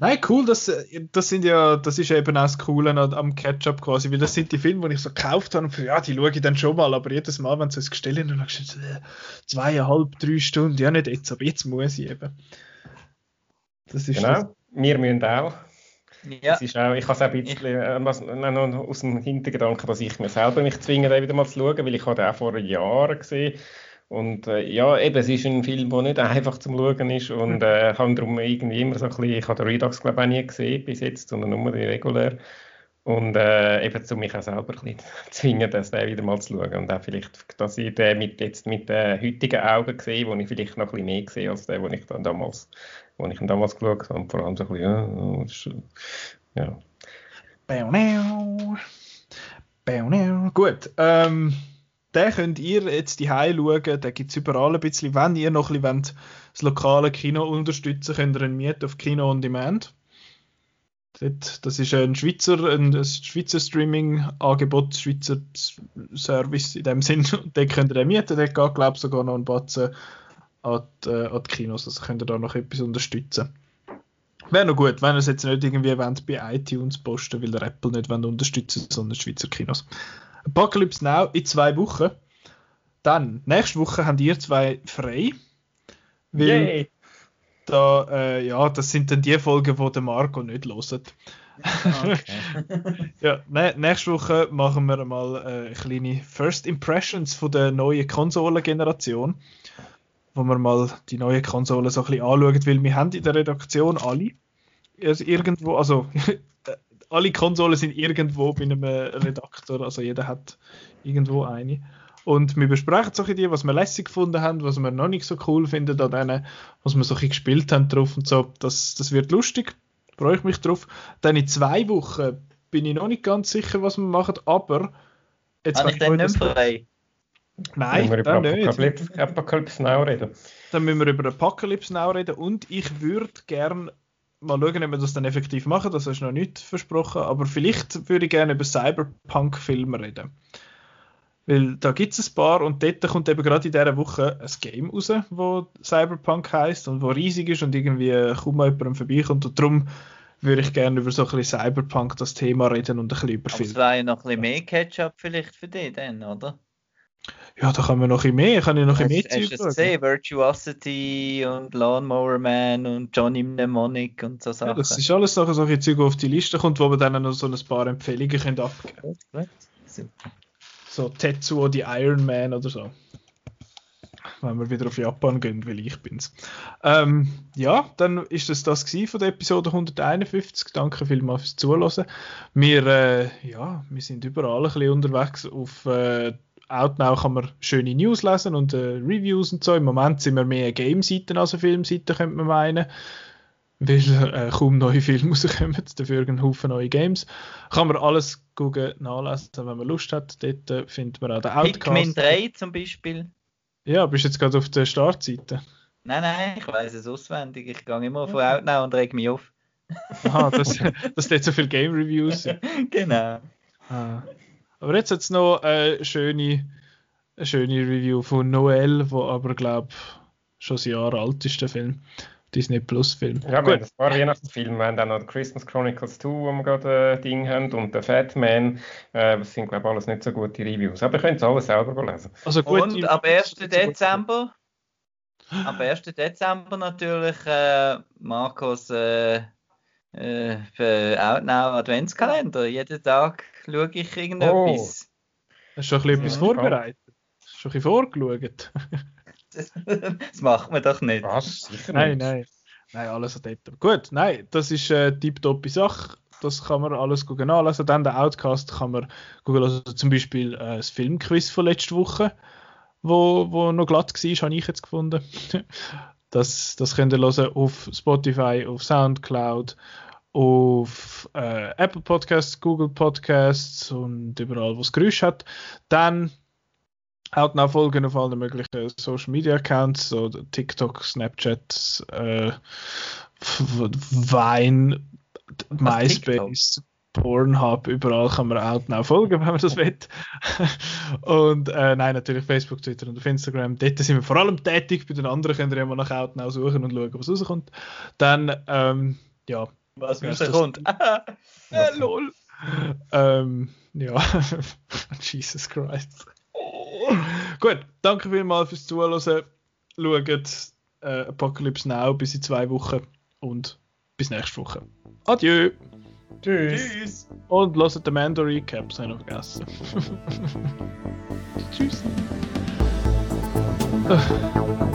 Nein, cool, das, das sind ja, das ist eben auch das Coole am Catch-up quasi, weil das sind die Filme, die ich so gekauft habe und für, ja, die schaue ich dann schon mal, aber jedes Mal, wenn sie es gestellt haben, dann sagst du, äh, zweieinhalb, drei Stunden, ja nicht jetzt, aber jetzt muss ich eben. Das ist genau, das. wir müssen auch. Ja. Das ist auch, ich habe es auch ein bisschen äh, aus dem Hintergedanken, dass ich mir selber mich zwinge, den wieder mal zu schauen, weil ich habe den auch vor Jahren gesehen und äh, ja, eben, es ist ein Film, der nicht einfach zum Schauen ist und mhm. äh, habe darum irgendwie immer so ein bisschen, ich habe den Redux glaube ich auch nie gesehen bis jetzt, sondern nur die regulär. Und äh, eben, zu mich auch selber ein bisschen zwingen, das den wieder mal zu schauen. Und auch vielleicht, dass ich den mit, jetzt mit den heutigen Augen sehe, wo ich vielleicht noch ein bisschen mehr sehe als den, den ich dann damals, wo ich damals geschaut habe. Und vor allem so ein bisschen, ja. ja. Gut, ähm, den könnt ihr jetzt die schauen, den gibt es überall ein bisschen. Wenn ihr noch ein bisschen das lokale Kino unterstützen könnt ihr ihn mieten auf Kino on Demand. Das ist ein Schweizer, ein Schweizer Streaming-Angebot, Schweizer Service in dem Sinn. Den könnt ihr den mieten, der geht, glaube ich, sogar noch ein Batzen an die, äh, an die Kinos. Also könnt ihr da noch etwas unterstützen. Wäre noch gut, wenn ihr es jetzt nicht irgendwie wollt, bei iTunes posten, weil der Apple nicht unterstützen sondern Schweizer Kinos. Apocalypse Now in zwei Wochen. Dann, nächste Woche haben ihr zwei frei. Weil Yay. da, äh, ja, das sind dann die Folgen, die der Marco nicht hört. Okay. ja, ne, nächste Woche machen wir mal äh, kleine First Impressions von der neuen Konsolengeneration. Wo wir mal die neue Konsole so ein bisschen anschauen, weil wir haben in der Redaktion alle irgendwo, also alle Konsolen sind irgendwo bei einem Redaktor, also jeder hat irgendwo eine. Und wir besprechen so die, was wir lässig gefunden haben, was wir noch nicht so cool finden an denen, was wir so gespielt haben drauf und so. Das, das wird lustig, freue ich mich drauf. Dann in zwei Wochen bin ich noch nicht ganz sicher, was wir machen, aber jetzt habe ich dann nicht frei. Nein, wir dann nicht. Apocalypse Now reden. Dann müssen wir über Apocalypse Now reden und ich würde gerne mal schauen, ob wir das dann effektiv machen. Das ist noch nicht versprochen. Aber vielleicht würde ich gerne über Cyberpunk-Filme reden. Weil da gibt es ein paar und dort kommt eben gerade in dieser Woche ein Game raus, wo Cyberpunk heißt und wo riesig ist und irgendwie kaum mal jemandem vorbeikommt. Und darum würde ich gerne über so ein bisschen Cyberpunk das Thema reden und ein bisschen über Filme. Das wäre ja noch ein bisschen mehr Ketchup vielleicht für dich dann, oder? Ja, da kann man noch ein mehr, kann ich noch ein mehr Hast, hast du es gesehen? Virtuosity und Lawnmower Man und Johnny Mnemonic und so Sachen. Ja, das ist alles Sachen, solche Zeug, auf die Liste kommt, wo wir dann noch so ein paar Empfehlungen können abgeben können. So Tetsuo, die Iron Man oder so. Wenn wir wieder auf Japan gehen, weil ich bin's. Ähm, ja, dann ist das das von der Episode 151. Danke vielmals fürs Zuhören. Wir, äh, ja, wir sind überall ein bisschen unterwegs auf äh, Outnow kann man schöne News lesen und äh, Reviews und so. Im Moment sind wir mehr Game-Seiten als Filmseiten, könnte man meinen. Weil äh, kaum neue Filme rauskommen, dafür ein Haufen neue Games. Kann man alles gucken, nachlesen, wenn man Lust hat. Dort äh, findet man auch den Outcast. Pikmin 3 zum Beispiel. Ja, bist du jetzt gerade auf der Startseite? Nein, nein, ich weiß es auswendig. Ich gehe immer von Outnow und reg mich auf. Aha, dass, dass dort so viele Game-Reviews sind. genau. Ah. Aber jetzt hat es noch eine schöne, eine schöne Review von Noel, wo aber, glaube schon ein Jahr alt ist, der Film. Disney Plus Film. Ja, wir haben ein paar Weihnachtsfilme. Wir haben dann noch Christmas Chronicles 2, wo wir gerade ein äh, Ding haben, und der Fat Man. Äh, das sind, glaube ich, alles nicht so gute Reviews. Aber ihr könnt es alles selber lesen. Also gut, und ab 1. Dezember, ab 1. Dezember natürlich äh, Markus äh, äh, Outnow Adventskalender. Jeden Tag schaue ich irgendetwas. Oh. Hast du schon ein bisschen etwas vorbereitet? Hast du schon ein bisschen vorgeschaut? das macht man doch nicht. Was? Sicher nein, nein. Nein, alles dort. Gut, nein, das ist eine äh, tipptoppe Sache. Das kann man alles gucken anlesen. Dann der Outcast kann man gucken. Also zum Beispiel äh, das Filmquiz von letzter Woche, wo, wo noch glatt war, habe ich jetzt gefunden. das, das könnt ihr hören auf Spotify, auf Soundcloud, auf äh, Apple Podcasts, Google Podcasts und überall, wo es Geräusch hat. Dann haut noch folgen auf allen möglichen Social Media Accounts, so TikTok, Snapchat, äh, Vine, MySpace, Pornhub, überall kann man Outnow folgen, wenn man das will. und äh, nein, natürlich Facebook, Twitter und auf Instagram. Dort sind wir vor allem tätig. Bei den anderen könnt ihr immer nach Outnow suchen und schauen, was rauskommt. Dann, ähm, ja. Was rauskommt? äh, lol. ähm, ja, Jesus Christ. Gut, danke vielmals fürs Zuhören. Schaut äh, Apocalypse Now bis in zwei Wochen und bis nächste Woche. Adieu! Tschüss. Tschüss. Und lasst den Mando Recap, ich noch vergessen. Tschüss.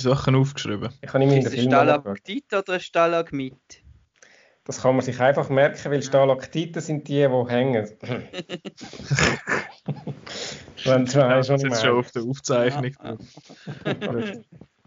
Gute Sachen aufgeschrieben. Ich habe nicht Ist es Stalaktit oder ein Stalagmit? Das kann man sich einfach merken, weil Stalaktiten sind die, die hängen. Wenn du weißt, was ich meine. Das ist schon auf der Aufzeichnung.